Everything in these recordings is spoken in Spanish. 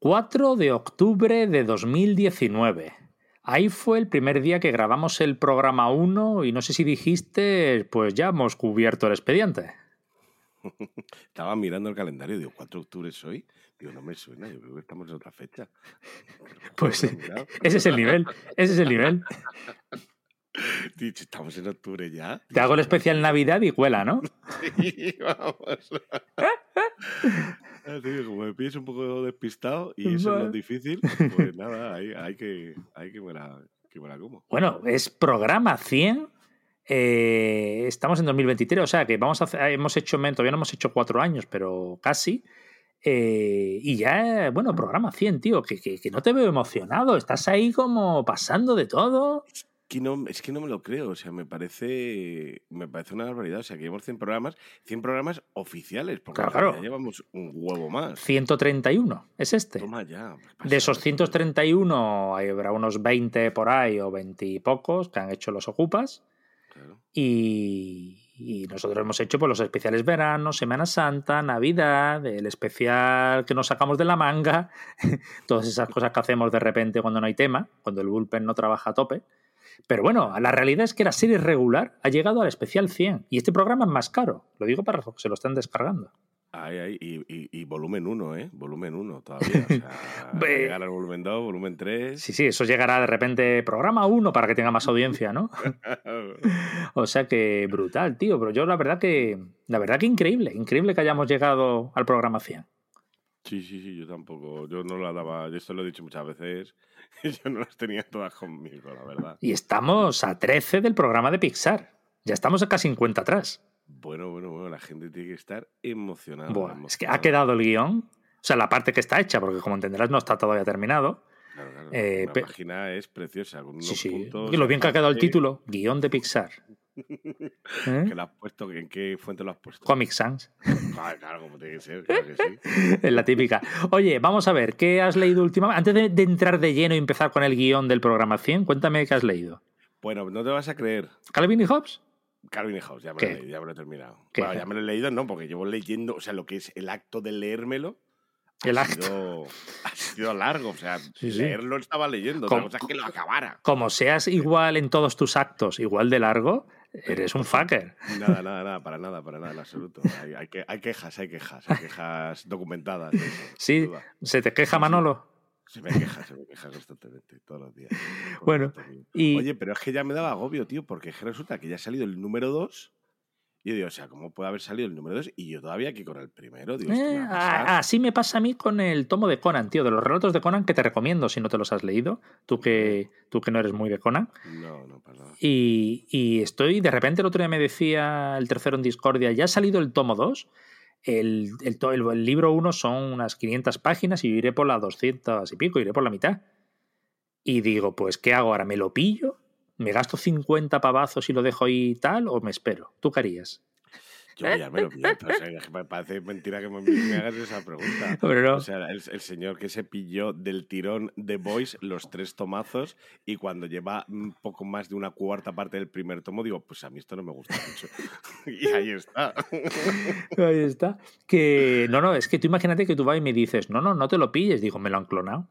4 de octubre de 2019. Ahí fue el primer día que grabamos el programa 1 y no sé si dijiste, pues ya hemos cubierto el expediente. Estaba mirando el calendario y digo, 4 de octubre es hoy. Digo, no me suena, yo creo que estamos en otra fecha. Pues ese es el nivel, ese es el nivel. Estamos en octubre ya. Te hago el especial Navidad y cuela, ¿no? Sí, vamos. como me pides un poco despistado y eso no es difícil, pues nada, hay, que, hay que, me la, que como. Bueno, es programa 100. Eh, estamos en 2023, o sea que vamos a hemos hecho, todavía no hemos hecho cuatro años, pero casi. Eh, y ya, bueno, programa 100, tío, que, que, no te veo emocionado, estás ahí como pasando de todo que no, es que no me lo creo, o sea, me parece, me parece una barbaridad. O sea, que llevamos 100 programas, 100 programas oficiales, porque claro, ya llevamos un huevo más. 131 es este. Toma ya. De esos 131 habrá unos 20 por ahí o 20 y pocos que han hecho los ocupas. Claro. Y, y, nosotros hemos hecho pues, los especiales verano, Semana Santa, Navidad, el especial que nos sacamos de la manga, todas esas cosas que hacemos de repente cuando no hay tema, cuando el bullpen no trabaja a tope. Pero bueno, la realidad es que la serie regular ha llegado al especial 100 y este programa es más caro. Lo digo para los que se lo estén descargando. Ay, ay, y, volumen 1, ¿eh? Volumen 1 todavía. O sea, llegar al volumen 2, volumen 3. Sí, sí, eso llegará de repente programa 1 para que tenga más audiencia, ¿no? o sea que brutal, tío. Pero yo la verdad que, la verdad que increíble, increíble que hayamos llegado al programa 100. Sí, sí, sí, yo tampoco. Yo no la daba, yo esto lo he dicho muchas veces. Yo no las tenía todas conmigo, la verdad. Y estamos a 13 del programa de Pixar. Ya estamos acá 50 atrás. Bueno, bueno, bueno, la gente tiene que estar emocionada. Es que ha quedado el guion, o sea, la parte que está hecha, porque como entenderás no está todavía terminado. Claro, claro. Eh, la página es preciosa. sí, sí. y lo bien que ha quedado el título, guion de Pixar. ¿Eh? has puesto? ¿En qué fuente lo has puesto? Comic Sans. Claro, como tiene que ser, claro que sí. es la típica. Oye, vamos a ver, ¿qué has leído últimamente? Antes de, entrar de lleno y empezar con el guion del programa 100, cuéntame qué has leído. Bueno, no te vas a creer. ¿Calvin y Hobbes? Calvin y Hobbes, ya me, lo, ya me lo he terminado. Bueno, ya me lo he leído, no, porque llevo leyendo, o sea, lo que es el acto de leérmelo. El ha acto. Sido, ha sido largo, o sea, leerlo estaba leyendo, como, otra cosa que lo acabara. Como seas igual en todos tus actos, igual de largo, Eres un fucker. Nada, nada, nada, para nada, para nada, en absoluto. Hay, hay, hay quejas, hay quejas, hay quejas documentadas. sí, ¿se te queja Manolo? Se me queja, se me queja constantemente, todos los días. Bueno, y... Oye, pero es que ya me daba agobio, tío, porque resulta que ya ha salido el número 2 y yo digo, o sea, ¿cómo puede haber salido el número 2 y yo todavía aquí con el primero? Digo, eh, así me pasa a mí con el tomo de Conan, tío, de los relatos de Conan que te recomiendo si no te los has leído, tú que, tú que no eres muy de Conan. No, no, nada. Y, y estoy, de repente el otro día me decía el tercero en Discordia, ya ha salido el tomo 2. El, el, el, libro 1 son unas 500 páginas y yo iré por las 200 y pico, iré por la mitad. Y digo, pues, ¿qué hago ahora? ¿Me lo pillo? ¿Me gasto 50 pavazos y lo dejo ahí tal o me espero? ¿Tú qué harías? Yo ya me lo pillo, me parece mentira que me, hagas esa pregunta. O sea, el, señor que se pilló del tirón de Boys los tres tomazos y cuando lleva un poco más de una cuarta parte del primer tomo, digo, pues a mí esto no me gusta mucho. y ahí está. ahí está. Que no, no, es que tú imagínate que tú vas y me dices, no, no, no te lo pilles. Digo, me lo han clonado.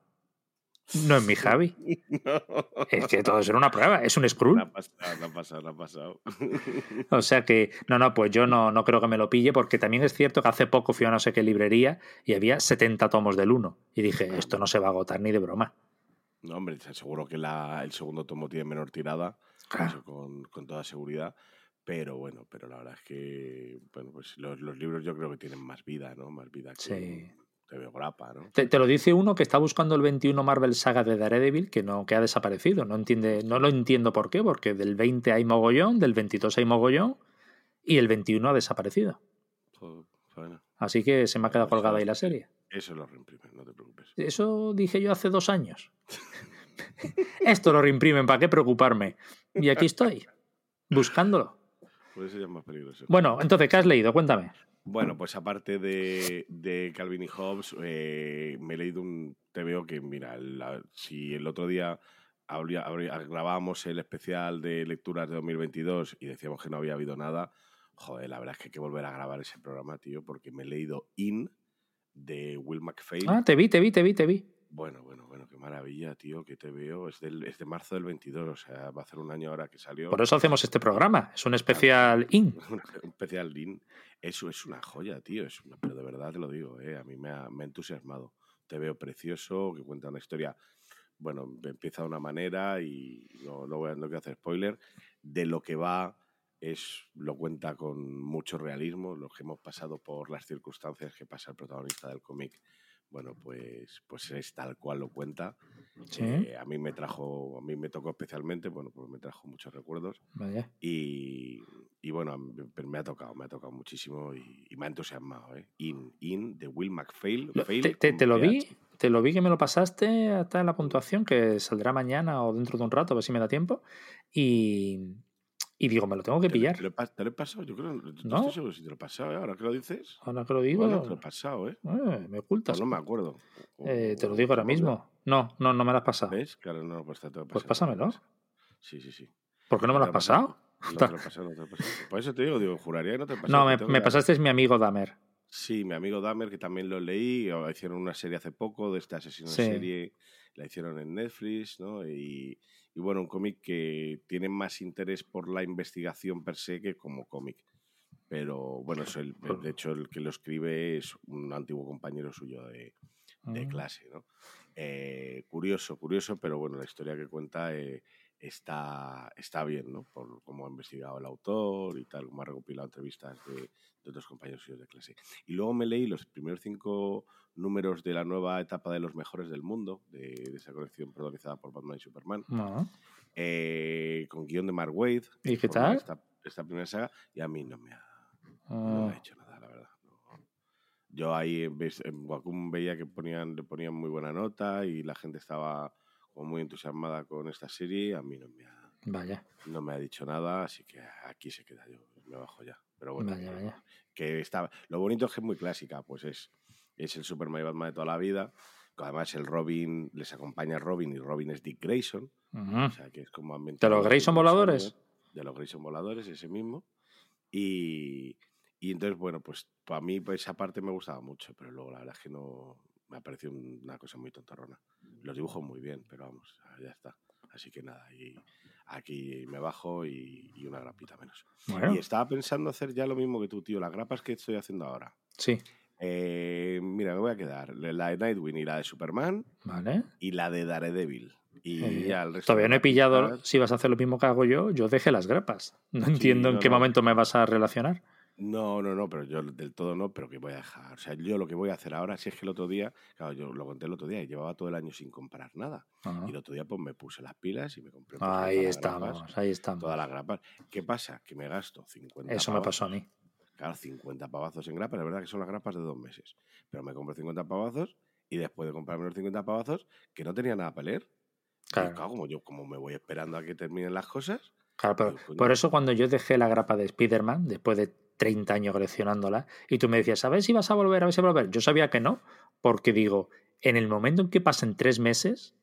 No es mi Javi. Es que todo es una prueba, es un scroll. No ha pasado, no ha pasado, ha pasado. O sea que, no, no, pues yo no, no creo que me lo pille, porque también es cierto que hace poco fui a no sé qué librería y había 70 tomos del uno. Y dije, esto no se va a agotar ni de broma. No, hombre, seguro que la, el segundo tomo tiene menor tirada, con, con, toda seguridad. Pero bueno, pero la verdad es que, bueno, pues los, los libros yo creo que tienen más vida, ¿no? Más vida que. Sí te veo grapa, ¿no? Te, lo dice uno que está buscando el 21 Marvel Saga de Daredevil, que no que ha desaparecido. No, entiende, no lo entiendo por qué, porque del 20 hay mogollón, del 22 hay mogollón, y el 21 ha desaparecido. Así que se me ha quedado colgada ahí la serie. Eso lo reimprimen, no te preocupes. Eso dije yo hace dos años. Esto lo reimprimen, ¿para qué preocuparme? Y aquí estoy, buscándolo. Puede ser más peligroso. Bueno, entonces, ¿qué has leído? Cuéntame. Bueno, pues aparte de, Calvin y Hobbes, eh, me he leído un veo que, mira, si el otro día grabábamos el especial de lecturas de 2022 y decíamos que no había habido nada, joder, la verdad es que hay que volver a grabar ese programa, tío, porque me he leído In de Will McPhail. Ah, te vi, te vi, te vi, te vi. Bueno, bueno, bueno, qué maravilla, tío, que te veo. Es, del, es de marzo del 22, o sea, va a hacer un año ahora que salió. Por eso hacemos este programa, es un especial IN. un especial IN. Eso es una joya, tío, es una, pero de verdad te lo digo, eh, a mí me ha, me ha entusiasmado. Te veo precioso, que cuenta una historia bueno, empieza de una manera y no, no voy a no hacer spoiler. De lo que va es lo cuenta con mucho realismo, lo que hemos pasado por las circunstancias que pasa el protagonista del cómic. Bueno, pues, pues es tal cual lo cuenta. Eh, a mí me trajo, a mí me tocó especialmente, bueno, pues me trajo muchos recuerdos. Y, y, bueno, me ha tocado, me ha tocado muchísimo y, me ha entusiasmado. ¿eh? In, In, de Will McPhail. te, te, lo vi, te lo vi que me lo pasaste hasta la puntuación, que saldrá mañana o dentro de un rato, a ver si me da tiempo. Y, y digo, me lo tengo que pillar. ¿Te, lo, he pasado? Yo creo. No, estoy seguro si te lo he pasado, ¿eh? Ahora que lo dices. Ahora que lo digo. No, te lo he pasado, ¿eh? eh me ocultas. No me acuerdo. Eh, te lo digo ahora mismo. No, no, no me lo has pasado. ¿Ves? Claro, no, pues te lo Pues pásamelo. Sí, sí, sí. ¿Por qué no me lo has pasado? No te lo he pasado, no te lo he pasado. Por eso te digo, digo, juraría que no te he pasado. No, me, me pasaste es mi amigo Damer. Sí, mi amigo Damer, que también lo leí, hicieron una serie hace poco de esta asesino sí. serie, la hicieron en Netflix, ¿no? Y, y bueno, un cómic que tiene más interés por la investigación per se que como cómic. Pero bueno, el, de hecho el que lo escribe es un antiguo compañero suyo de, de ah. clase, ¿no? Eh, curioso, curioso, pero bueno, la historia que cuenta eh, está, está bien, ¿no? Por cómo ha investigado el autor y tal, cómo ha recopilado entrevistas de, de otros compañeros suyos de clase. Y luego me leí los primeros cinco números de la nueva etapa de los mejores del mundo, de, de esa colección protagonizada por Batman y Superman, eh, con guion de Mark Wade. ¿Y qué tal? Esta, esta, primera saga, y a mí no me ha, no me ha hecho nada, la verdad. No. Yo ahí en Wacom veía que ponían, le ponían muy buena nota y la gente estaba muy entusiasmada con esta serie, a mí no me ha, vaya. No me ha dicho nada, así que aquí se queda yo, me bajo ya. Pero bueno, vaya, vaya. que está, lo bonito es que es muy clásica, pues es es el Superman y Batman de toda la vida. Además, el Robin les acompaña Robin y Robin es Dick Grayson. Uh -huh. O sea, que es como ¿De los Grayson voladores? De los Grayson voladores, ese mismo. Y, y entonces, bueno, pues para mí pues, esa parte me gustaba mucho, pero luego la verdad es que no me ha parecido una cosa muy tontarrona. Los dibujo muy bien, pero vamos, ya está. Así que nada, y aquí me bajo y, y una grapita menos. Bueno. Y estaba pensando hacer ya lo mismo que tú, tío, las grapas que estoy haciendo ahora. Sí. Eh, mira, me voy a quedar la de Nightwing y la de Superman. Vale. Y la de Daredevil. Y Eh, ya el resto Todavía no he pillado si vas a hacer lo mismo que hago yo. Yo dejé las grapas. No entiendo en qué no. momento me vas a relacionar. No, no, no, pero yo del todo no, pero que voy a dejar. O sea, yo lo que voy a hacer ahora, si es que el otro día, claro, yo lo conté el otro día y llevaba todo el año sin comprar nada. Ajá. Y el otro día pues me puse las pilas y me compré pues, Ahí estamos, grapas, ahí estamos. todas las grapas. ¿Qué pasa? Que me gasto 50 Eso me pasó a mí. Claro, 50 pavazos en grapas, la verdad que son las grapas de dos meses. Pero me compro 50 pavazos y después de comprarme los 50 pavazos, que no tenía nada para leer. Claro. Como yo como me voy esperando a que terminen las cosas, Claro, pero Digo, por eso cuando yo dejé la grapa de Spider-Man, después de 30 años coleccionándola, y tú me decías, ¿sabes si vas a volver? A ver si vas a volver. Yo sabía que no, porque digo, en el momento en que pasen tres meses,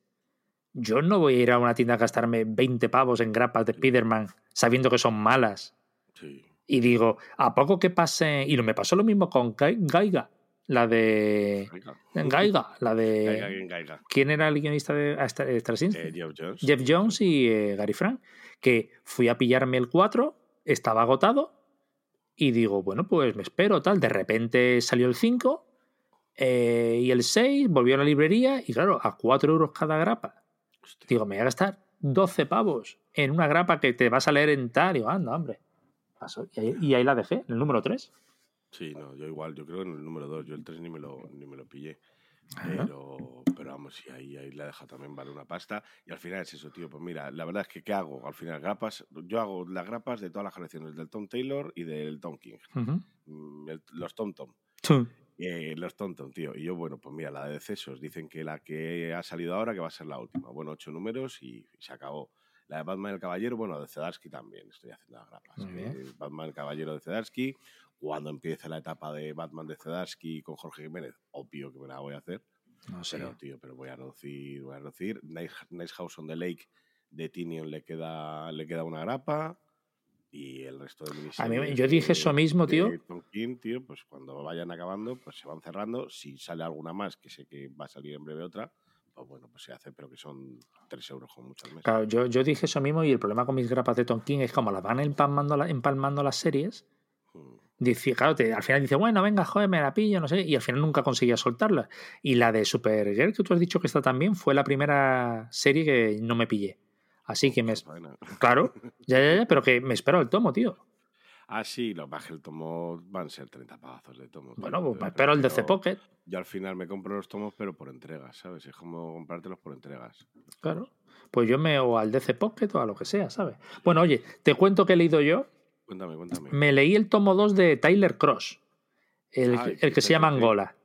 yo no voy a ir a una tienda a gastarme 20 pavos en grapas de Spider-Man sabiendo que son malas. sí. Y digo, ¿a poco que pase? Y me pasó lo mismo con Gai- Gaiga, la de. Venga. Gaiga, la de. ¿Quién era el guionista de Straczynski? Eh, Geoff Jones. Jeff Jones y eh, Gary Frank, que fui a pillarme el 4, estaba agotado y digo, bueno, pues me espero, tal. De repente salió el 5 eh, y el 6, volvió a la librería y claro, a 4 euros cada grapa. Hostia. Digo, me voy a gastar 12 pavos en una grapa que te vas a leer en tal. Y digo, anda, hombre. Pasó. Y ahí, y ahí la dejé, en el número 3. Sí, no, yo igual, yo creo que en el número 2, yo el 3 ni me lo, ni me lo pillé. Pero, pero vamos, sí, ahí, ahí la deja también vale una pasta. Y al final es eso, tío. Pues mira, la verdad es que ¿qué hago? Al final, grapas, yo hago las grapas de todas las colecciones, del Tom Taylor y del Tom King. Ujú. Mm, el- los Tom Tom. Eh, los Tom Tom, tío. Y yo, bueno, pues mira, la de decesos. Dicen que la que ha salido ahora que va a ser la última. Bueno, ocho números y, y se acabó. La de Batman el Caballero, bueno, de Zedarsky también. Estoy haciendo las grapas. Muy Eh, bien. Batman el Caballero de Zedarsky. Cuando empiece la etapa de Batman de Zedarsky con Jorge Jiménez, obvio que me la voy a hacer. No sé. Pero, tío, pero voy a reducir, voy a reducir. Nice, Nice House on the Lake de Tinion le queda, le queda una grapa. y el resto de A mí, yo dije eso mismo, tío. tío, pues cuando vayan acabando, pues se van cerrando. Si sale alguna más, que sé que va a salir en breve otra, pues bueno, pues se hace, pero que son 3 euros con muchas meses. Claro, yo, yo dije eso mismo y el problema con mis grapas de Tonkin es como las van empalmando, empalmando las series. Hmm. Dice, claro, al final dice, bueno, venga, joder, me la pillo, no sé, y al final nunca conseguía soltarla. Y la de Supergirl, que tú has dicho que está también, fue la primera serie que no me pillé. Así que me. Claro, ya, ya, ya, pero que me espero el tomo, tío. Ah, sí, los baje el tomo van a ser 30 pagazos de tomo. Bueno, pues me espero el DC Pocket. Yo al final me compro los tomos, pero por entregas, ¿sabes? Es como comprártelos por entregas. Claro. Pues yo me o al DC Pocket o a lo que sea, ¿sabes? Bueno, oye, te cuento que he leído yo. Cuéntame, cuéntame. Me leí el tomo 2 de Tyler Cross, el, el que se llama Angola.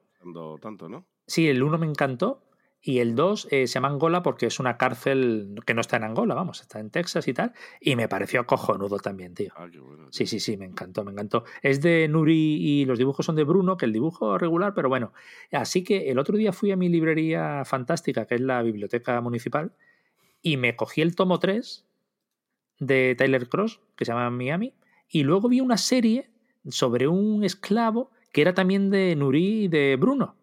Tanto, ¿no? Sí, el 1 me encantó y el 2 eh, se llama Angola porque es una cárcel que no está en Angola, vamos, está en Texas y tal. Y me pareció cojonudo también, tío. Ah, qué bueno, Sí, sí, sí, me encantó, me encantó. Es de Nuri y los dibujos son de Bruno, que el dibujo es regular, pero bueno. Así que el otro día fui a mi librería fantástica, que es la Biblioteca Municipal, y me cogí el tomo 3 de Tyler Cross, que se llama Miami, y luego vi una serie sobre un esclavo que era también de Nuri y de Bruno.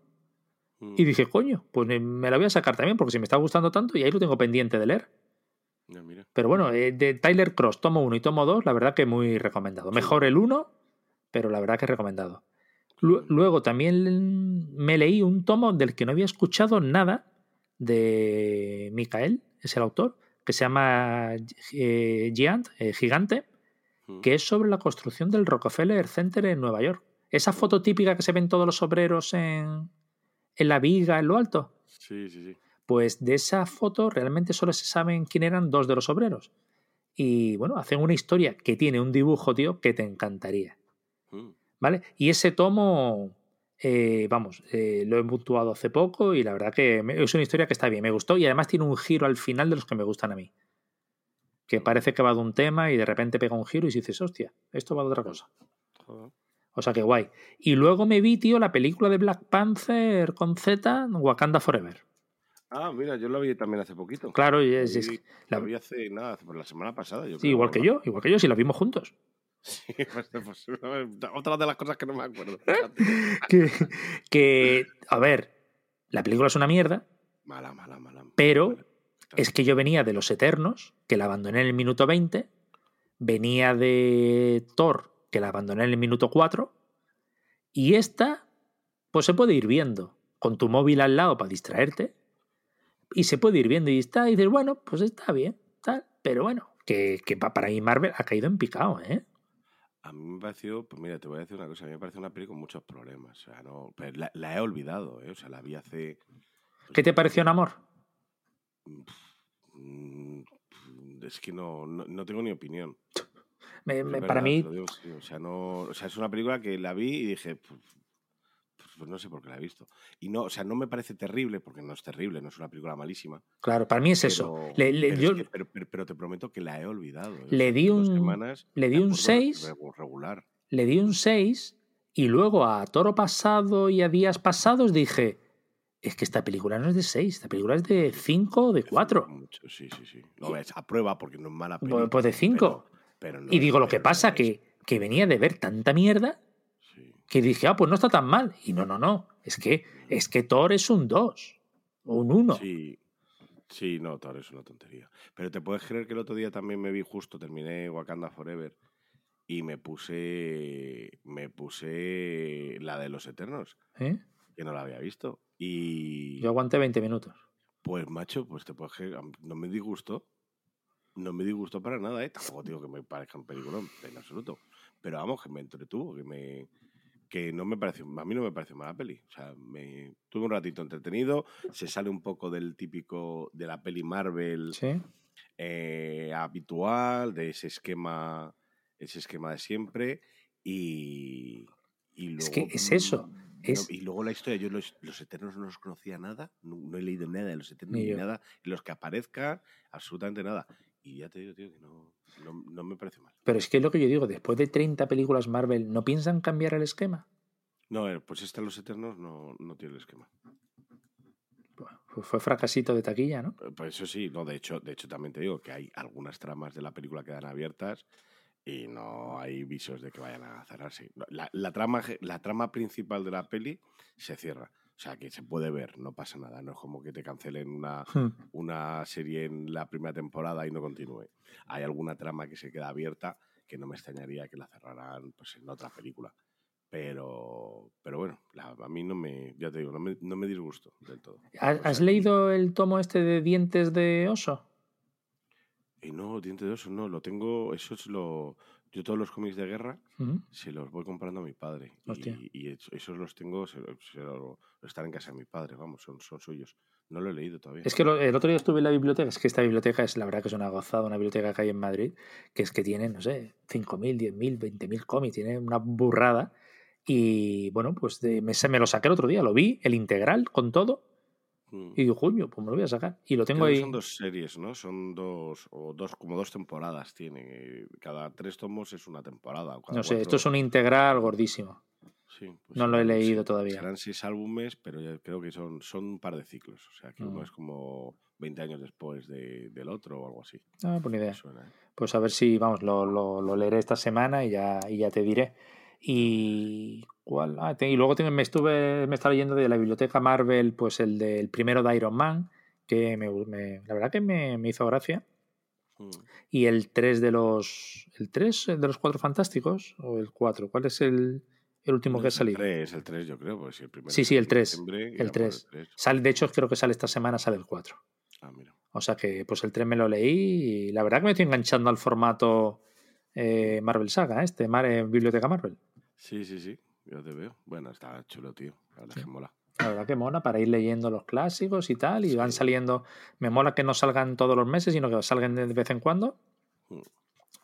Y mm. dije, coño, pues me la voy a sacar también porque si me está gustando tanto y ahí lo tengo pendiente de leer. Pero bueno, eh, de Tyler Cross, tomo 1 y tomo 2, la verdad que muy recomendado. Mejor el 1, pero la verdad que recomendado. Luego también me leí un tomo del que no había escuchado nada de Micael, es el autor, que se llama eh, Giant, eh, Gigante, mm. Que es sobre la construcción del Rockefeller Center en Nueva York. Esa foto típica que se ven todos los obreros en, en la viga, en lo alto. Sí, sí, sí. Pues de esa foto realmente solo se saben quién eran dos de los obreros. Y bueno, hacen una historia que tiene un dibujo, tío, que te encantaría. Mm. ¿Vale? Y ese tomo, eh, vamos, eh, lo he puntuado hace poco y la verdad que es una historia que está bien, me gustó y además tiene un giro al final de los que me gustan a mí. Que parece que va de un tema y de repente pega un giro y dices, hostia, esto va de otra cosa. O sea que guay. Y luego me vi, tío, la película de Black Panther con Z, Wakanda Forever. Ah, mira, yo la vi también hace poquito. Claro, y es, la... vi hace nada, por la semana pasada. sí, igual que yo, igual que yo, si la vimos juntos. Sí, pues, pues, otra de las cosas que no me acuerdo. que, que, a ver, la película es una mierda. Mala, mala, mala. Pero es que yo venía de Los Eternos, que la abandoné en el minuto 20. Venía de Thor, que la abandoné en el minuto 4. Y esta, pues se puede ir viendo con tu móvil al lado para distraerte. Y se puede ir viendo y está, y dices, bueno, pues está bien, tal. Pero bueno, que, que para mí Marvel ha caído en picado, ¿eh? A mí me pareció, pues mira, te voy a decir una cosa, a mí me parece una peli con muchos problemas. O sea, no, la, he olvidado, ¿eh? O sea, la vi hace. Pues ¿Qué te pareció en amor? Mm, es que no, no tengo ni opinión para mí. o, sea, no, o sea, es una película que la vi y dije. Pues, pues, no sé por qué la he visto. Y no, o sea, no me parece terrible, porque no es terrible, no es una película malísima. Claro, para mí es eso. pero, te prometo que la he olvidado. Le di un, le di un 6. Regular. Le di un 6 y luego a Toro Pasado y a Días Pasados dije, es que esta película no es de 6, esta película es de 5 o de 4. Sí, sí, sí. No ves, a prueba porque no es mala pues, película. Pues de 5 y digo, lo que pasa que, que venía de ver tanta mierda que dije, ah, pues no está tan mal. Y no, no, no. Es que, es que Thor es un 2 o un 1. Sí. Sí, no, Thor es una tontería. Pero te puedes creer que el otro día también me vi justo, terminé Wakanda Forever y me puse me puse la de los Eternos, ¿Eh? Que no la había visto. Y yo aguanté 20 minutos. Pues macho, pues te puedes no me disgustó no me disgustó para nada, ¿eh? Tampoco digo que me parezca un peliculón, en absoluto. Pero vamos, que me entretuvo, que me que no me pareció, a mí no me pareció mala peli. O sea, me tuve un ratito entretenido, se sale un poco del típico de la peli Marvel eh, habitual, de ese esquema, ese esquema de siempre. Y, y luego, es que es eso. Y luego la historia, yo los, Eternos no los conocía nada, no, he leído nada de los Eternos ni, nada, los que aparezcan, absolutamente nada. Y ya te digo, tío, que no, no, me parece mal. Pero es que es lo que yo digo, después de 30 películas Marvel, ¿no piensan cambiar el esquema? No, eh, pues este Los Eternos no, no tiene el esquema. pues fue fracasito de taquilla, ¿no? Eh, pues eso sí, no, de hecho, de hecho también te digo que hay algunas tramas de la película que quedan abiertas y no hay visos de que vayan a cerrarse. La, la, trama, la trama principal de la peli se cierra. O sea, que se puede ver, no pasa nada. No es como que te cancelen una, hmm. una serie en la primera temporada y no continúe. Hay alguna trama que se queda abierta que no me extrañaría que la cerraran pues, en otra película. Pero, pero bueno, a mí no me, ya te digo, no me, no me disgusto del todo. ¿Has, leído el tomo este de dientes de oso? Y no, dientes de oso no, lo tengo, eso es lo, yo todos los cómics de guerra se los voy comprando a mi padre. Y, esos los tengo, están en casa de mi padre, vamos, son, son suyos. No lo he leído todavía. Es que el otro día estuve en la biblioteca, es que esta biblioteca es la verdad que es una gozada, una biblioteca que hay en Madrid, que es que tiene, no sé, 5.000, 10.000, 20.000 cómics, tiene una burrada. Y bueno, pues me, me, lo saqué el otro día, lo vi, el integral con todo. Y digo, junio, pues me lo voy a sacar. Y lo tengo ahí. Son dos series, ¿no? Son dos, o dos, como dos temporadas tiene. Cada tres tomos es una temporada. No sé, esto es un integral gordísimo. Sí, pues no lo he leído todavía. Serán seis álbumes, pero creo que son, son un par de ciclos. O sea, que uno mm. es como 20 años después de, del otro o algo así. Ah, buena idea. ¿eh? Pues a ver si, vamos, lo, lo, lo, leeré esta semana y ya, y ya te diré. Y ¿cuál? Ah, y luego me estuve me estaba leyendo de la biblioteca Marvel, pues el del primero de Iron Man, que me, la verdad que me, hizo gracia. Mm. Y el 3 de los el 3 de los cuatro fantásticos o el 4, ¿cuál es el, el último que ha salido? El 3, el 3 yo creo, pues el primero Sí, sí, el 3. El 3. Sale, de hecho creo que sale esta semana sale el 4. Ah, mira. O sea que pues el 3 me lo leí y la verdad que me estoy enganchando al formato eh, Marvel Saga, este, Mar Biblioteca Marvel. Sí, sí, sí, yo te veo. Bueno, está chulo, tío. La verdad que mola. La verdad que mola para ir leyendo los clásicos y tal, y van saliendo. Me mola que no salgan todos los meses, sino que salgan de vez en cuando. Mm.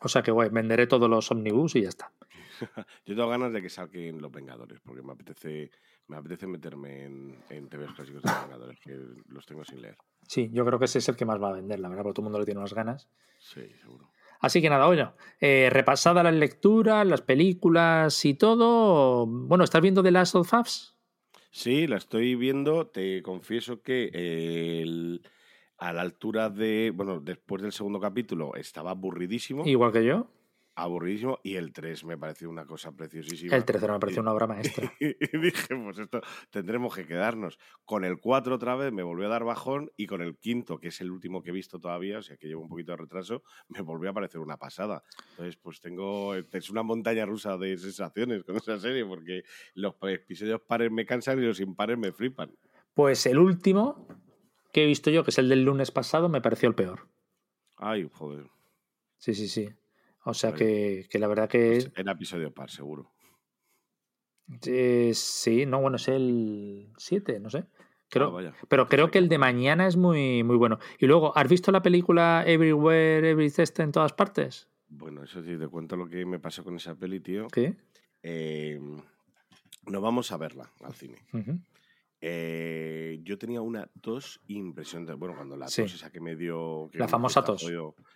O sea que, güey, venderé todos los omnibus y ya está. yo tengo ganas de que salgan los Vengadores, porque me apetece, me apetece meterme en, en TVs clásicos de los Vengadores, que los tengo sin leer. Sí, yo creo que ese es el que más va a vender, la verdad, porque todo el mundo le tiene unas ganas. Sí, seguro. Así que nada, bueno, eh, repasada las lecturas, las películas y todo. Bueno, ¿estás viendo The Last of Us? Sí, la estoy viendo. Te confieso que a la altura de. Bueno, después del segundo capítulo estaba aburridísimo. Igual que yo aburridísimo y el 3 me pareció una cosa preciosísima. El tercero me pareció una obra maestra. y dije, pues esto tendremos que quedarnos. Con el 4 otra vez me volvió a dar bajón y con el quinto, que es el último que he visto todavía, o sea que llevo un poquito de retraso, me volvió a parecer una pasada. Entonces, pues tengo, es una montaña rusa de sensaciones con esa serie porque los episodios pares me cansan y los impares me flipan. Pues el último que he visto yo, que es el del lunes pasado, me pareció el peor. Ay, joder. Sí, sí, sí. O sea que, la verdad que es. En episodio par, seguro. sí, no, bueno, es el 7, no sé. Creo, ah, pero creo que el de mañana es muy, muy bueno. Y luego, ¿has visto la película Everywhere, Every Test en todas partes? Bueno, eso sí, te cuento lo que me pasó con esa peli, tío. ¿Qué? Eh, no vamos a verla al cine. Eh, yo tenía una tos impresionante. Bueno, cuando la tos esa que me dio. la famosa tos.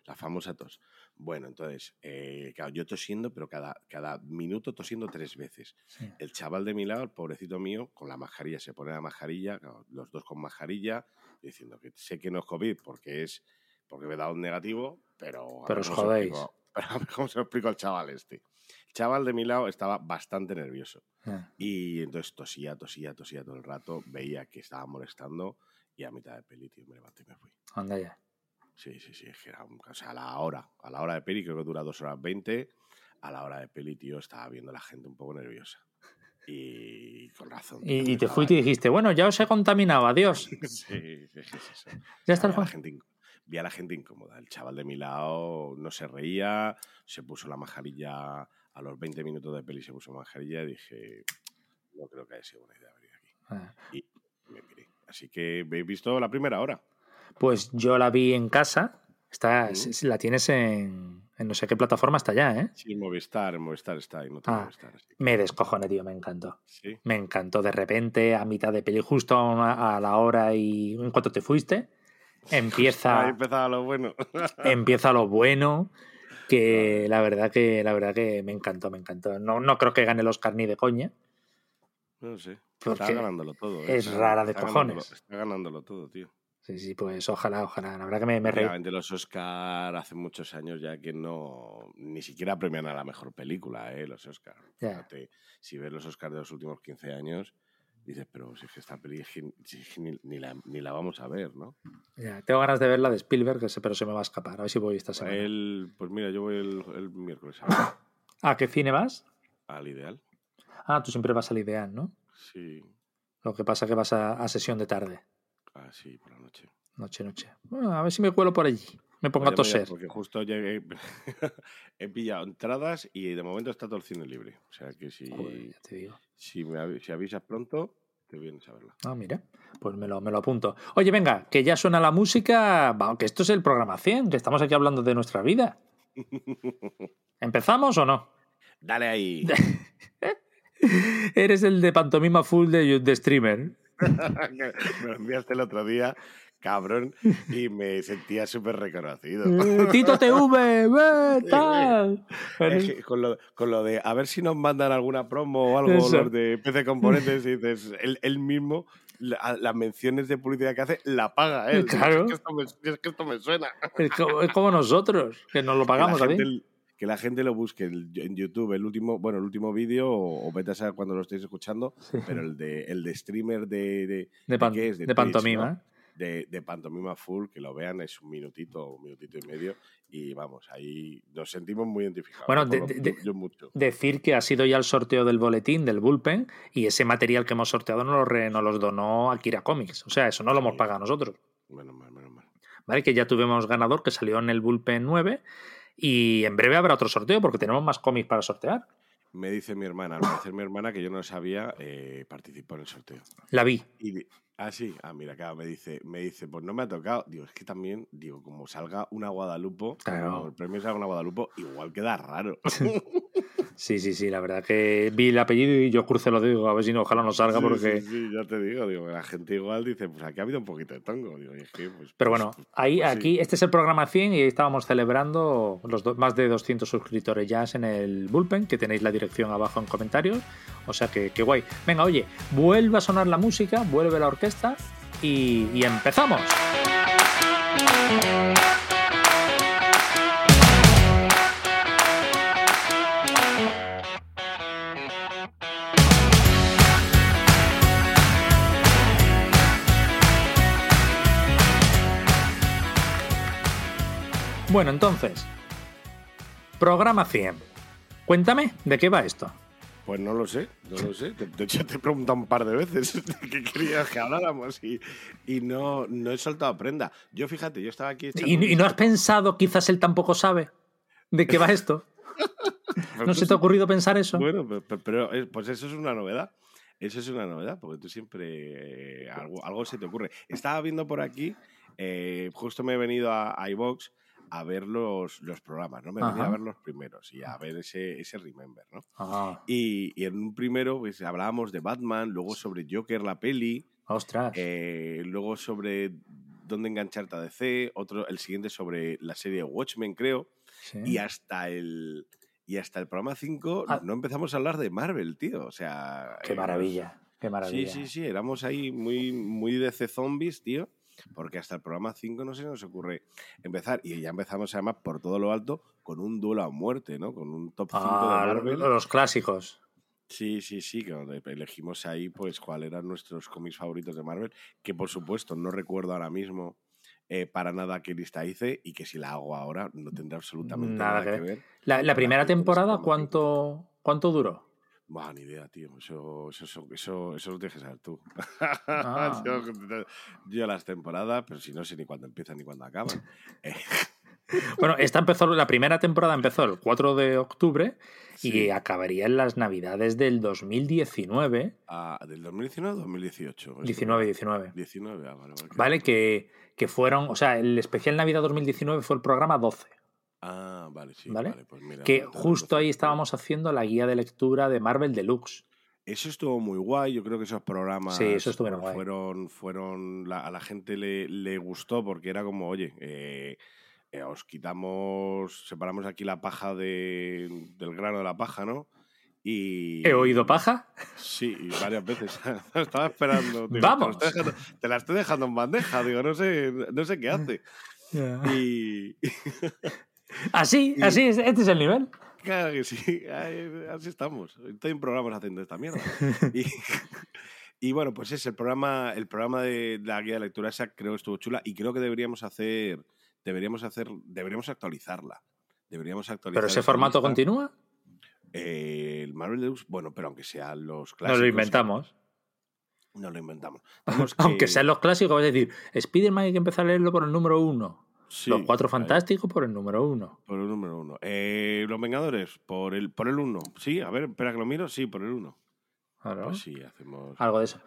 la famosa tos. Bueno, entonces, eh, claro, yo tosiendo, pero cada, cada minuto tosiendo tres veces. El chaval de mi lado, el pobrecito mío, con la mascarilla, se pone la mascarilla, los dos con mascarilla, diciendo que sé que no es COVID porque es porque me da un negativo, pero. Pero os jodéis. Pero ¿cómo se lo explico al chaval este? El chaval de mi lado estaba bastante nervioso. Ah. Y entonces tosía, tosía, tosía todo el rato, veía que estaba molestando y a mitad de peli, tío, me levanté y me fui. Anda ya. Sí, sí, sí, es que era un, o sea, a la hora, a la hora de peli, creo que dura dos horas veinte, a la hora de peli, tío, estaba viendo a la gente un poco nerviosa. Y con razón. Y, te fuiste y dijiste, bueno, ya os he contaminado, adiós. sí, sí, sí, sí, Ya está el juego vi a la gente incómoda. El chaval de mi lado no se reía, se puso la majarilla a los 20 minutos de peli, se puso mascarilla y dije, no creo que haya sido buena idea venir aquí. Ah. Y me miré. Así que habéis visto la primera hora. Pues yo la vi en casa. Está, La tienes en, no sé qué plataforma está ya, ¿eh? Sí, Movistar, Movistar está ahí. No ah, Movistar, Me descojoné, tío, me encantó. Me encantó de repente, a mitad de peli, justo a la hora y en cuanto te fuiste, empieza. Ahí empieza lo bueno. empieza lo bueno. Que la verdad que la verdad que me encantó, me encantó. No, no creo que gane el Oscar ni de coña. No sé. Está ganándolo todo. ¿eh? Es rara de cojones. está ganándolo todo, tío. Sí, sí, pues ojalá, ojalá. La verdad que me, me Realmente los Oscar hace muchos años ya que no ni siquiera premian a la mejor película, ¿eh? Los Oscar. si ves los Oscars de los últimos 15 años, dices, pero si es que esta peli ni, la, ni, la, vamos a ver, ¿no? Ya, tengo ganas de ver la de Spielberg, pero se me va a escapar. A ver si voy esta semana. El, pues mira, yo voy el, el miércoles. ¿A qué cine vas? Al ideal. Ah, tú siempre vas al ideal, ¿no? Sí. Lo que pasa es que vas a sesión de tarde. Ah, sí, por la noche. Noche, noche. a ver si me cuelo por allí. Me pongo a toser. Porque justo llegué, he pillado entradas y de momento está todo el cine libre. O sea que si, Si, me, si avisas pronto, te vienes a verla. Ah, mira, pues me lo, me lo apunto. Oye, venga, que ya suena la música, que esto es el programa 100, que estamos aquí hablando de nuestra vida. ¿Empezamos o no? Dale ahí. Eres el de pantomima full de, de streamer. Me lo enviaste el otro día, cabrón, y me sentía súper reconocido. Eh, Tito TV, tal. con, lo, con, lo, de a ver si nos mandan alguna promo o algo, los de PC Componentes, y dices, él, mismo las menciones de publicidad que hace la paga él. Claro. Es que esto me, es que esto me suena. Es como, nosotros, que nos lo pagamos a ti que la gente lo busque en YouTube, el último, bueno, el último vídeo, o, vete a saber cuando lo estéis escuchando, pero el de, el de streamer de, de, de, de, pantomima. De, de, pantomima full, que lo vean, es un minutito, un minutito y medio, y vamos, ahí nos sentimos muy identificados. Bueno, decir que ha sido ya el sorteo del boletín, del bullpen, y ese material que hemos sorteado nos, lo los donó Akira Comics. O sea, eso no lo hemos pagado nosotros. Menos mal, menos mal. Vale, que ya tuvimos ganador que salió en el bullpen 9 y en breve habrá otro sorteo porque tenemos más cómics para sortear. Me dice mi hermana, al parecer mi hermana que yo no sabía, eh, participó en el sorteo. La vi. Ah, sí, ah, mira, claro, me dice, me dice, pues no me ha tocado. Digo, es que también, digo, como salga una Guadalupo, claro. el premio salga una Guadalupo, igual queda raro. Sí, sí, sí, la verdad que vi el apellido y yo crucé lo digo, a ver si no, ojalá no salga porque... Sí, sí, ya te digo, digo, la gente igual dice, pues aquí ha habido un poquito de tongo, digo, es que, pues, Pero bueno, pues, pues, ahí, pues aquí, este es el programa 100 y estábamos celebrando los más de 200 suscriptores ya en el Bullpen, que tenéis la dirección abajo en comentarios, o sea que, qué guay. Venga, oye, vuelve a sonar la música, vuelve la orquesta y, empezamos. Bueno, entonces, programa 100. Cuéntame, ¿de qué va esto? Pues no lo sé, no lo sé. De hecho, te he preguntado un par de veces de qué querías que habláramos y, y no, no he soltado prenda. Yo, fíjate, yo estaba aquí... ¿Y, no has pensado, quizás él tampoco sabe de qué va esto? ¿No se te ha ocurrido pensar eso? Bueno, pero, pues eso es una novedad. Eso es una novedad, porque tú siempre eh, algo, algo se te ocurre. Estaba viendo por aquí, eh, justo me he venido a, a iVox a ver los, los programas, ¿no? Me venía a ver los primeros y a ver ese, ese Remember, ¿no? Y, y, en un primero pues, hablábamos de Batman, luego sobre Joker, la peli. ¡Ostras! Eh, luego sobre dónde engancharte a DC, otro, el siguiente sobre la serie Watchmen, creo. Y hasta el... Y hasta el programa 5 ah. no empezamos a hablar de Marvel, tío. O sea. Qué maravilla. Qué maravilla. Sí, sí, sí. Éramos ahí muy, muy DC zombies, tío porque hasta el programa 5 no se nos ocurre empezar y ya empezamos además por todo lo alto con un duelo a muerte, ¿no? Con un top 5 de ah, Marvel. Los clásicos. Sí, sí, sí, que elegimos ahí pues cuáles eran nuestros cómics favoritos de Marvel, que por supuesto no recuerdo ahora mismo eh, para nada qué lista hice y que si la hago ahora no tendrá absolutamente nada, que, ver. La, primera temporada, ¿cuánto, ¿cuánto duró? Bah, ni idea, tío. Eso, eso, eso, eso, lo tienes que saber tú. Ah. yo, las temporadas, pero si no sé ni cuándo empiezan ni cuándo acaban. Eh. bueno, esta empezó, la primera temporada empezó el 4 de octubre y acabaría en las navidades del 2019. Ah, ¿del 2019 o 2018? 19, 19. 19, ah, vale. Vale, vale que, que fueron, o sea, el especial Navidad 2019 fue el programa 12. Ah, vale, sí. ¿Vale? pues mira, que justo ahí estábamos haciendo la guía de lectura de Marvel Deluxe. Eso estuvo muy guay. Yo creo que esos programas sí, eso fueron, fueron a la gente le, le, gustó porque era como, oye, eh, eh, os quitamos, separamos aquí la paja de, del grano de la paja, ¿no? Y... ¿He oído paja? Sí, varias veces. Estaba esperando. Vamos. Te, la estoy dejando en bandeja. Digo, no sé, no sé qué hace. Y... así, así, este es el nivel. Claro que sí, así estamos. Estoy en programas haciendo esta mierda. Y, bueno, pues es el programa, el programa de, la guía de lectura esa creo que estuvo chula y creo que deberíamos hacer, deberíamos hacer, deberíamos actualizarla. Deberíamos actualizar. ¿Pero ese formato continúa? Eh, el Marvel Deluxe, bueno, pero aunque sean los clásicos. Nos lo inventamos. No lo inventamos. Aunque sean los clásicos, es decir, Spider-Man hay que empezar a leerlo por el número uno. Los cuatro fantásticos por el número uno. Por el número uno. Eh, los Vengadores por el, por el uno. Sí, a ver, espera que lo miro. Sí, por el uno. Claro. Pues sí, hacemos. Algo de eso.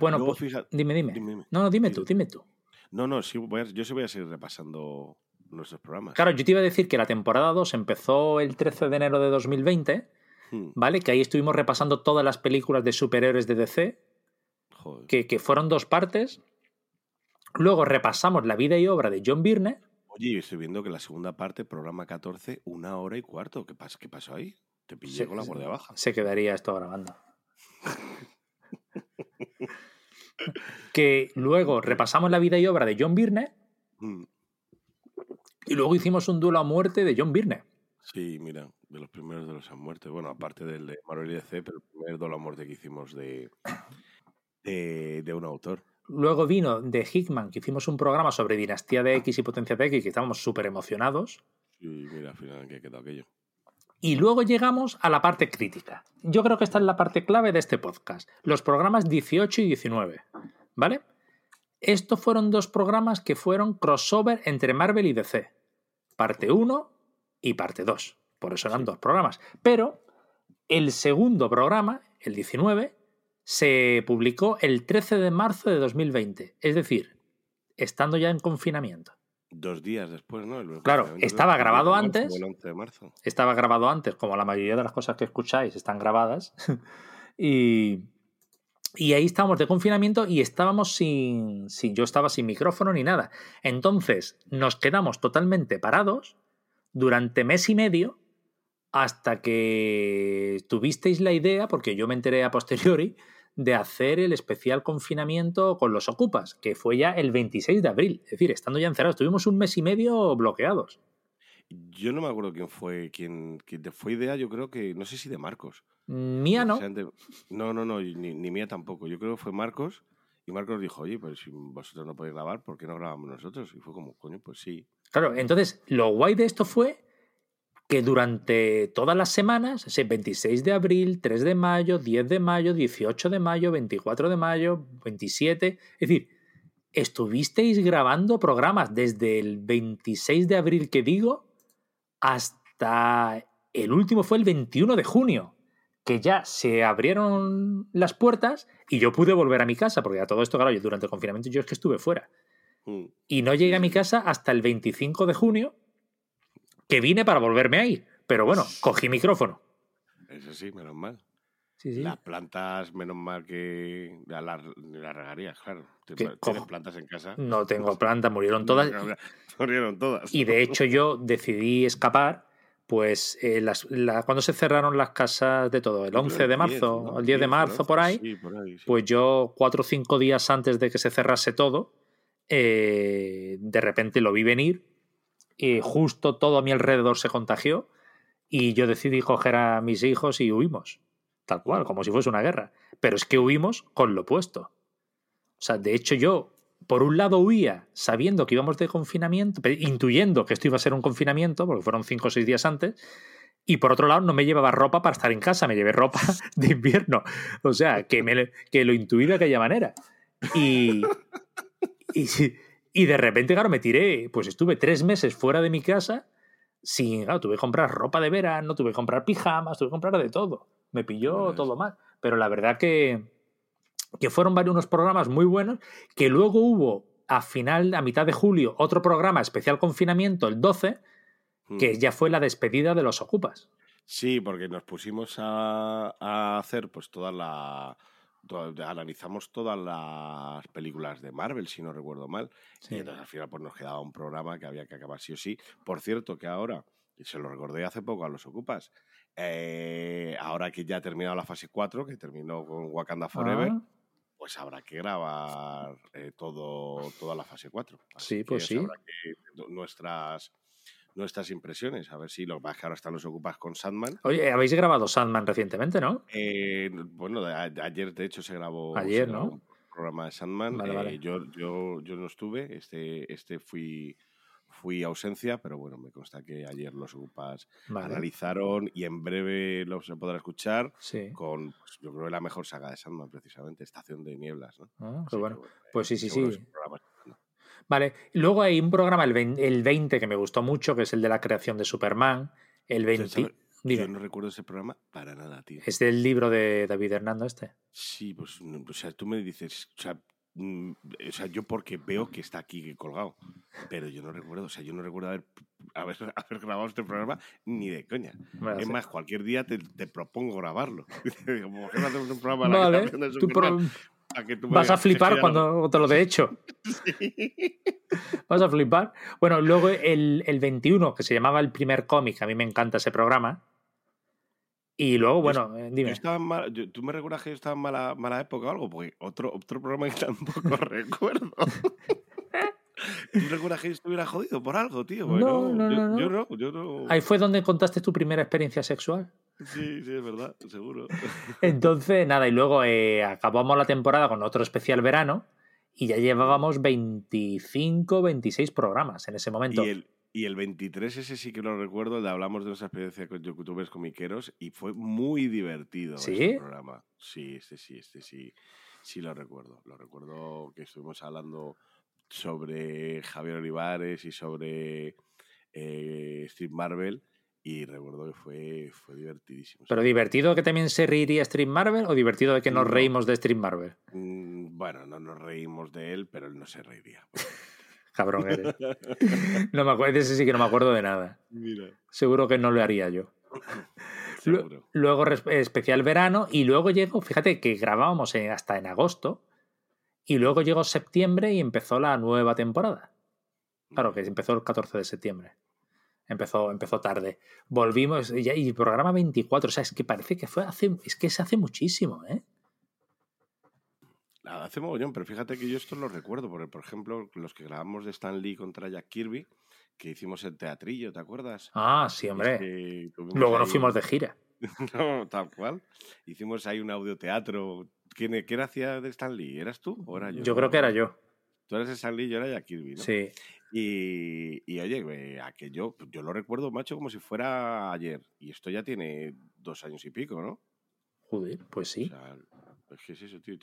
bueno, pues, dime, dime, No, no, dime tú, dime tú. No, no, sí, yo sí voy a seguir repasando nuestros programas. Claro, yo te iba a decir que la temporada 2 empezó el 13 de enero de 2020, hmm. ¿vale? Que ahí estuvimos repasando todas las películas de superhéroes de DC, que, que, fueron dos partes. Luego repasamos la vida y obra de John Byrne. Oye, estoy viendo que la segunda parte, programa 14, una hora y cuarto. ¿Qué, pasa? ¿Qué pasó ahí? Te pillé con la guardia baja. Se quedaría esto grabando. que luego repasamos la vida y obra de John Byrne. Hmm. Y luego hicimos un duelo a muerte de John Byrne. Sí, mira, de los primeros de los a muerte. Bueno, aparte del de Marvel y DC, pero el primer duelo a muerte que hicimos de, de, un autor. Luego vino de Hickman, que hicimos un programa sobre Dinastía de X y Potencia de X, que estábamos súper emocionados. Sí, mira, al final que quedado aquello. Y luego llegamos a la parte crítica. Yo creo que esta es la parte clave de este podcast. Los programas 18 y 19. ¿Vale? Estos fueron dos programas que fueron crossover entre Marvel y DC parte 1 y parte 2. Por eso eran dos programas. Pero el segundo programa, el 19, se publicó el 13 de marzo de 2020. Es decir, estando ya en confinamiento. Dos días después, ¿no? claro, estaba grabado antes. El 11 de marzo. Estaba grabado antes, como la mayoría de las cosas que escucháis están grabadas. y, y ahí estábamos de confinamiento y estábamos sin, sin, Yo estaba sin micrófono ni nada. Entonces nos quedamos totalmente parados durante mes y medio hasta que tuvisteis la idea, porque yo me enteré a posteriori, de hacer el especial confinamiento con los ocupas, que fue ya el 26 de abril. Es decir, estando ya encerrados, tuvimos un mes y medio bloqueados. Yo no me acuerdo quién fue, quién, quién fue idea, yo creo que, no sé si de Marcos. Mía no. No, no, no, ni, mía tampoco. Yo creo que fue Marcos y Marcos dijo, oye, pues si vosotros no podéis grabar, ¿por qué no grabamos nosotros? Y fue como, coño, pues sí. Claro, entonces lo guay de esto fue que durante todas las semanas, ese 26 de abril, 3 de mayo, 10 de mayo, 18 de mayo, 24 de mayo, 27, es decir, estuvisteis grabando programas desde el 26 de abril que digo hasta el último fue el 21 de junio que ya se abrieron las puertas y yo pude volver a mi casa, porque a todo esto, claro, yo durante el confinamiento yo es que estuve fuera. Mm. Y no llegué a mi casa hasta el 25 de junio, que vine para volverme ahí. Pero bueno, cogí micrófono. Eso sí, menos mal. Las plantas, menos mal que las la regarías, claro. ¿Tienes plantas en casa? No tengo plantas, murieron todas. murieron todas. Y de hecho yo decidí escapar pues eh, las, cuando se cerraron las casas de todo, el 11 de marzo, el 10 de marzo, por ahí, pues yo cuatro o cinco días antes de que se cerrase todo, eh, de repente lo vi venir y justo todo a mi alrededor se contagió y yo decidí coger a mis hijos y huimos, tal cual, como si fuese una guerra. Pero es que huimos con lo puesto. O sea, de hecho yo por un lado huía sabiendo que íbamos de confinamiento, intuyendo que esto iba a ser un confinamiento, porque fueron cinco o seis días antes, y por otro lado no me llevaba ropa para estar en casa, me llevé ropa de invierno. O sea, que, me, que lo intuí de aquella manera. Y, y, y, de repente, claro, me tiré, pues estuve tres meses fuera de mi casa, sin, claro, tuve que comprar ropa de verano, tuve que comprar pijamas, tuve que comprar de todo. Me pilló todo mal. Pero la verdad que, que fueron varios unos programas muy buenos, que luego hubo a final, a mitad de julio, otro programa especial confinamiento, el 12, que hmm. ya fue la despedida de los ocupas. Sí, porque nos pusimos a, hacer pues toda la... analizamos todas las películas de Marvel, si no recuerdo mal. Y entonces al final pues nos quedaba un programa que había que acabar sí o sí. Por cierto, que ahora, y se lo recordé hace poco a los ocupas, Eh, ahora que ya ha terminado la fase 4, que terminó con Wakanda Forever, ah. pues habrá que grabar eh, todo, toda la fase 4. sí, pues sí. nuestras, nuestras impresiones, a ver si lo más que ahora están los ocupas con Sandman. Oye, habéis grabado Sandman recientemente, ¿no? Eh, bueno, ayer de hecho se grabó. Ayer, ¿no? Un programa de Sandman. yo, yo, yo no estuve, este, este fui fui ausencia, pero bueno, me consta que ayer los UPAs analizaron y en breve lo se podrá escuchar con, pues, yo creo, la mejor saga de Sandman, precisamente, Estación de Nieblas. ¿no? Ah, bueno. pues sí, sí, sí. Vale, luego hay un programa, el 20, que me gustó mucho, que es el de la creación de Superman. El 20. Yo no recuerdo ese programa para nada, tío. ¿Es del libro de David Hernando este? Sí, pues, o sea, tú me dices, o sea, Mm, o sea, yo porque veo que está aquí colgado, pero yo no recuerdo, o sea, yo no recuerdo haber, haber, haber grabado este programa ni de coña. es más, cualquier día te, te propongo grabarlo. Como que no hacemos un programa vale, tú Vas a flipar cuando te lo de hecho. Vas a flipar. Bueno, luego el, el 21, que se llamaba el primer cómic, a mí me encanta ese programa y luego, bueno, eh, dime. ¿Tú me recuerdas que yo estaba en mala, mala época o algo? Porque otro, otro programa que tampoco recuerdo. ¿Tú recuerdas que yo estuviera jodido por algo, tío? no, no, no, yo, no, yo no. Ahí fue donde contaste tu primera experiencia sexual. Sí, sí, es verdad, seguro. Entonces, nada, y luego eh, acabamos la temporada con otro especial verano y ya llevábamos 25, 26 programas en ese momento. Y el, y el 23, ese sí que lo recuerdo, de hablamos de nuestra experiencia con youtubers comiqueros y fue muy divertido ¿Sí? programa. Sí, este sí, este sí, sí lo recuerdo. Lo recuerdo que estuvimos hablando sobre Javier Olivares y sobre eh, Steve Marvel y recuerdo que fue, fue divertidísimo. ¿Pero divertido que también se reiría Steve Marvel o divertido de que nos reímos de Steve Marvel? Mm, bueno, no nos reímos de él, pero él no se reiría. Cabrón eres. No me acuerdo, ese sí que no me acuerdo de nada. Seguro que no lo haría yo. Luego especial verano y luego llegó, fíjate que grabábamos hasta en agosto y luego llegó septiembre y empezó la nueva temporada. Claro que empezó el 14 de septiembre. Empezó, empezó tarde. Volvimos y, y programa 24. O sea, es que parece que fue hace. Es que se hace muchísimo, ¿eh? Hace mogollón, pero fíjate que yo esto lo recuerdo, porque por ejemplo, los que grabamos de Stan Lee contra Jack Kirby, que hicimos el teatrillo, ¿te acuerdas? Ah, sí, hombre. Luego nos fuimos de gira. no, tal cual. Hicimos ahí un audioteatro. ¿Quién, ¿Quién hacía de Stan Lee? ¿Eras tú o era yo? Yo creo que era yo. Tú eres Stan Lee yo era Jack Kirby, ¿no? Sí. Y, y oye, aquello, yo lo recuerdo, macho, como si fuera ayer. Y esto ya tiene dos años y pico, ¿no? Joder, pues sí. O sea,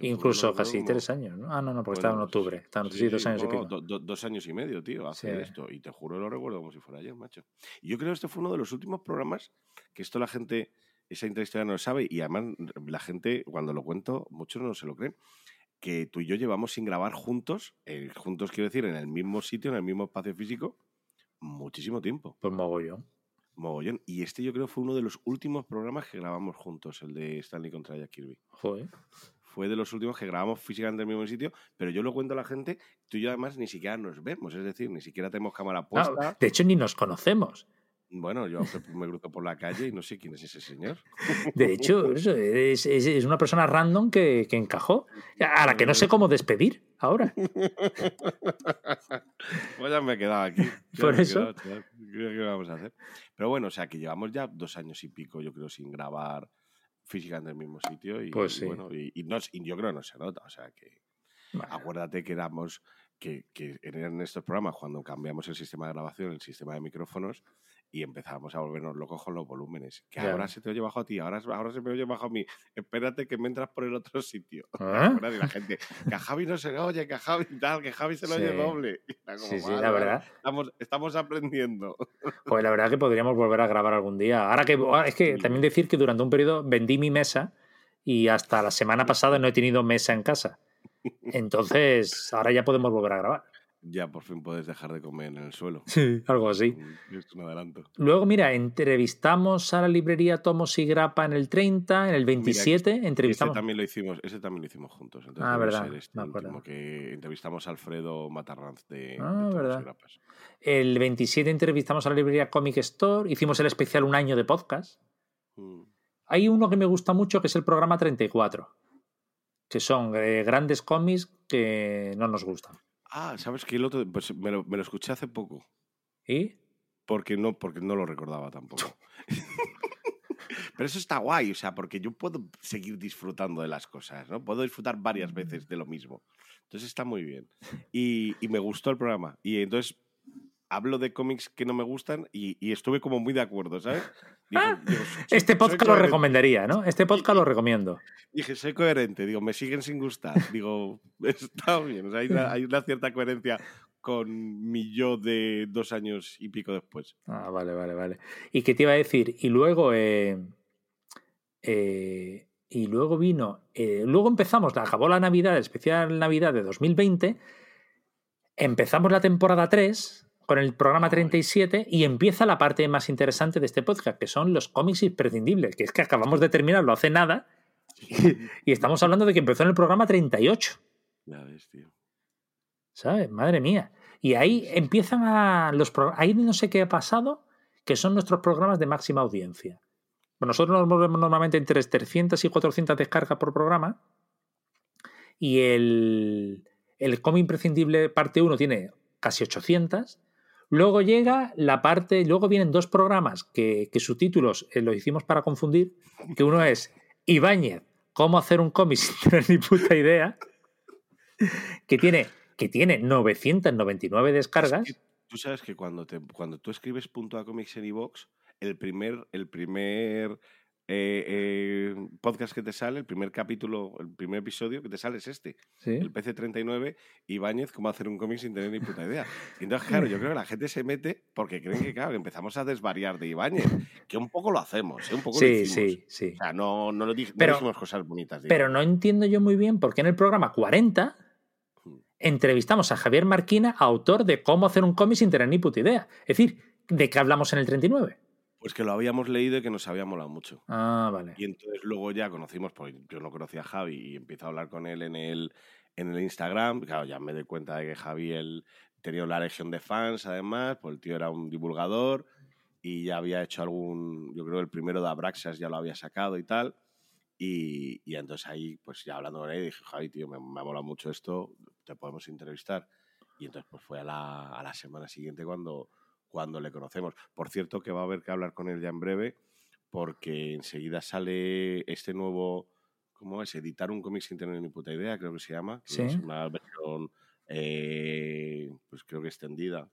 Incluso casi tres años, ¿no? Ah, no, no, porque estaba en octubre. Estaban sí, dos años y pico. dos años y medio, tío, hace esto. Y te juro, lo recuerdo como si fuera ayer, macho. Y yo creo que este fue uno de los últimos programas que esto la gente, esa intrahistoria no lo sabe. Y además, la gente, cuando lo cuento, muchos no se lo creen. Que tú y yo llevamos sin grabar juntos, eh, juntos quiero decir, en el mismo sitio, en el mismo espacio físico, muchísimo tiempo. Pues mogollón. Mogollón. Y este yo creo fue uno de los últimos programas que grabamos juntos, el de Stanley contra Jack Kirby. Joder. Fue de los últimos que grabamos físicamente en el mismo sitio, pero yo lo cuento a la gente, tú y yo además ni siquiera nos vemos, es decir, ni siquiera tenemos cámara puesta. de hecho, ni nos conocemos. Bueno, yo me cruzo por la calle y no sé quién es ese señor. De hecho, es, es, una persona random que, que, encajó, a la que no sé cómo despedir ahora. Pues ya me he quedado aquí. por eso. ¿Qué vamos a hacer? Pero bueno, o sea, que llevamos ya dos años y pico, yo creo, sin grabar física en el mismo sitio y, pues bueno, y, no, yo creo que no se nota, o sea que acuérdate que éramos que, que en estos programas cuando cambiamos el sistema de grabación, el sistema de micrófonos, y empezamos a volvernos locos con los volúmenes. Que ahora se te oye bajo a ti, ahora, ahora se me oye bajo a mí. Espérate que me entras por el otro sitio. ¿Ah? La gente, que a Javi no se le oye, que a Javi tal, que Javi se lo oye doble. sí, sí, la verdad. Estamos, estamos aprendiendo. Pues la verdad que podríamos volver a grabar algún día. Ahora que es que también decir que durante un periodo vendí mi mesa y hasta la semana pasada no he tenido mesa en casa. Entonces, ahora ya podemos volver a grabar ya por fin puedes dejar de comer en el suelo. Sí, algo así. Mm, es un adelanto. Luego, mira, entrevistamos a la librería Tomos y Grapa en el 30, en el 27, entrevistamos... Ese también lo hicimos, ese también lo hicimos juntos. Entonces ah, verdad, este me que entrevistamos a Alfredo Matarranz de, ah, verdad. Grapas. El 27 entrevistamos a la librería Comic Store, hicimos el especial Un año de podcast. Mm. Hay uno que me gusta mucho que es el programa 34, que son eh, grandes cómics que no nos gustan. Ah, ¿sabes qué? El otro, pues me lo, me lo escuché hace poco. ¿Y? Porque no, porque no lo recordaba tampoco. Pero eso está guay, o sea, porque yo puedo seguir disfrutando de las cosas, ¿no? Puedo disfrutar varias veces de lo mismo. Entonces está muy bien. Y, y me gustó el programa. Y entonces hablo de cómics que no me gustan y, y estuve como muy de acuerdo, ¿sabes? Ah, este podcast lo recomendaría, ¿no? Este podcast lo recomiendo. Dije, soy coherente, digo, me siguen sin gustar. Digo, está bien, o sea, hay, una, hay una cierta coherencia con mi yo de dos años y pico después. Ah, vale, vale, vale. ¿Y qué te iba a decir? Y luego, eh, eh, y luego vino, eh, luego empezamos, acabó la Navidad, especial Navidad de 2020, empezamos la temporada 3 con el programa 37 y empieza la parte más interesante de este podcast, que son los cómics imprescindibles, que es que acabamos de terminarlo hace nada y, estamos hablando de que empezó en el programa 38. Ya ves, tío. ¿Sabes? Madre mía. Y ahí empiezan a los ahí no sé qué ha pasado, que son nuestros programas de máxima audiencia. Nosotros nos movemos normalmente entre 300 y 400 descargas por programa. Y el, el cómic imprescindible parte 1 tiene casi 800. Luego llega la parte, luego vienen dos programas que, que sus títulos eh, los hicimos para confundir, que uno es Ibáñez, cómo hacer un cómic sin tener ni puta idea, que tiene, que tiene 999 descargas. tú sabes que cuando, te, cuando tú escribes punto a cómics en iVox, el primer, el primer eh, eh, podcast que te sale, el primer capítulo, el primer episodio que te sale es este. El PC39, Ibáñez, cómo hacer un cómic sin tener ni puta idea. Y entonces, claro, yo creo que la gente se mete porque creen que, claro, empezamos a desvariar de Ibáñez, que un poco lo hacemos, ¿eh? un poco sí, Sí, sí. O sea, no, no, lo dijimos cosas bonitas. Pero no entiendo yo muy bien por qué en el programa 40 hmm. entrevistamos a Javier Marquina, autor de Cómo hacer un cómic sin tener ni puta idea. Es decir, ¿de qué hablamos en el 39? Pues que lo habíamos leído y que nos había molado mucho. Ah, vale. Y entonces luego ya conocimos, porque yo no conocía a Javi y empiezo a hablar con él en el, en el Instagram. Claro, ya me doy cuenta de que Javi él, tenía una legión de fans, además, pues el tío era un divulgador y ya había hecho algún, yo creo el primero de Abraxas ya lo había sacado y tal. Y, y entonces ahí, pues ya hablando con él, dije, Javi, tío, me, me ha molado mucho esto, te podemos entrevistar. Y entonces pues fue a la, a la semana siguiente cuando cuando le conocemos. Por cierto, que va a haber que hablar con él ya en breve, porque enseguida sale este nuevo, ¿cómo es? Editar un cómic sin tener ni puta idea, creo que se llama. ¿Sí? Es una versión, eh, pues creo que extendida.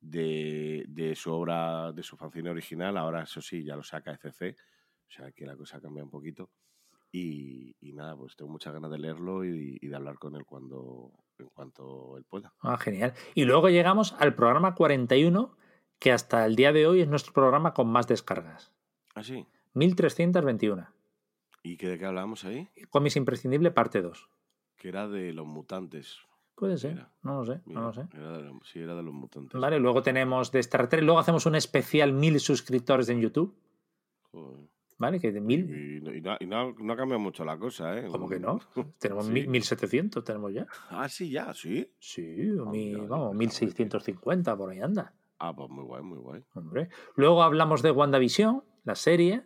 De, de, su obra, de su fanzine original, ahora eso sí, ya lo saca ECC, o sea que la cosa cambia un poquito. Y, y, nada, pues tengo muchas ganas de leerlo y, y, de hablar con él cuando en cuanto él pueda. Ah, genial. Y luego llegamos al programa 41, que hasta el día de hoy es nuestro programa con más descargas. ¿Ah, sí? 1321. ¿Y qué de qué hablábamos ahí? Comis Imprescindible, parte 2. Que era de los mutantes. Puede ser, no lo sé, no lo sé. Era de sí, era de los mutantes. Vale, luego tenemos de Star Trek, luego hacemos un especial mil suscriptores en YouTube. Joder. ¿Vale? Que de mil... Y, y, no, y no, no, ha cambiado mucho la cosa, ¿eh? ¿Cómo que no? tenemos sí. 1700, tenemos ya. Ah, sí, ya, sí. Sí, oh, mi, mira, vamos, 1650, por ahí anda. Ah, pues muy guay, muy guay. Hombre. Luego hablamos de WandaVision, la serie.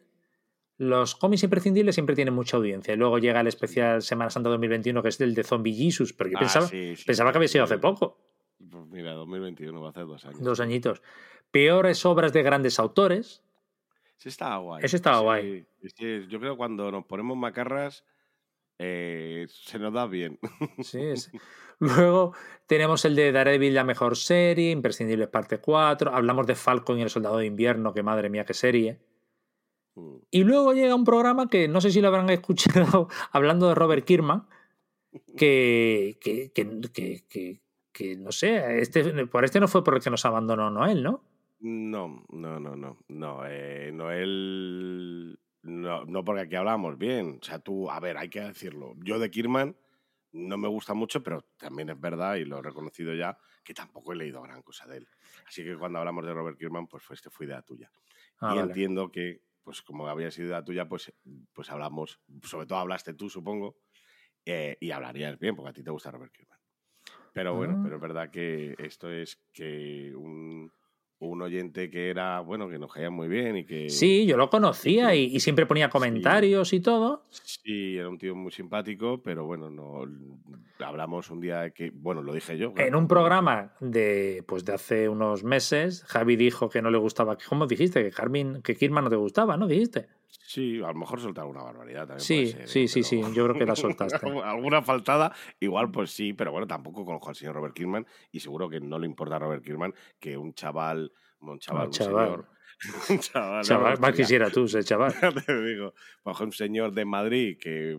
Los cómics imprescindibles siempre tienen mucha audiencia. Y luego llega el especial Semana Santa 2021, que es el de Zombie Jesus, pero yo ah, pensaba, sí, sí, pensaba que había sido hace poco. Pues mira, 2021 va a ser dos años. Dos añitos. Peores obras de grandes autores. Ese estaba guay. Ese estaba guay. Es que yo creo que cuando nos ponemos macarras eh, se nos da bien. Sí, es. Luego tenemos el de Daredevil, la mejor serie, Imprescindibles parte 4. Hablamos de Falcon y el Soldado de Invierno, que madre mía, qué serie. Mm. Y luego llega un programa que no sé si lo habrán escuchado hablando de Robert Kirkman, que, que, que, que, que no sé, este, por este no fue por el que nos abandonó Noel, ¿no? No, no, no, no. No, eh, Noel. No, no, porque aquí hablamos bien. O sea, tú, a ver, hay que decirlo. Yo de Kirman no me gusta mucho, pero también es verdad, y lo he reconocido ya, que tampoco he leído gran cosa de él. Así que cuando hablamos de Robert Kirkman, pues este fue idea tuya. Ah, y vale. entiendo que, pues como había sido idea tuya, pues, pues hablamos, sobre todo hablaste tú, supongo, eh, y hablarías bien, porque a ti te gusta Robert Kirkman. Pero bueno, Ah. pero es verdad que esto es que un un oyente que era, bueno, que nos caía muy bien y que... Sí, yo lo conocía y, siempre ponía comentarios y todo. Sí, era un tío muy simpático, pero bueno, no hablamos un día que, bueno, lo dije yo. En un programa de, pues de hace unos meses, Javi dijo que no le gustaba, ¿cómo dijiste? Que Carmen, que Kirman no te gustaba, ¿no? Dijiste. Sí, a lo mejor soltar una barbaridad también. Sí, sí, sí, sí, yo creo que la soltaste. Alguna faltada, igual pues sí, pero bueno, tampoco conozco al señor Robert Kirkman y seguro que no le importa a Robert Kirkman que un chaval, un chaval, un, señor... un chaval, chaval más quisiera tú ese chaval. Te digo, bajo un señor de Madrid que,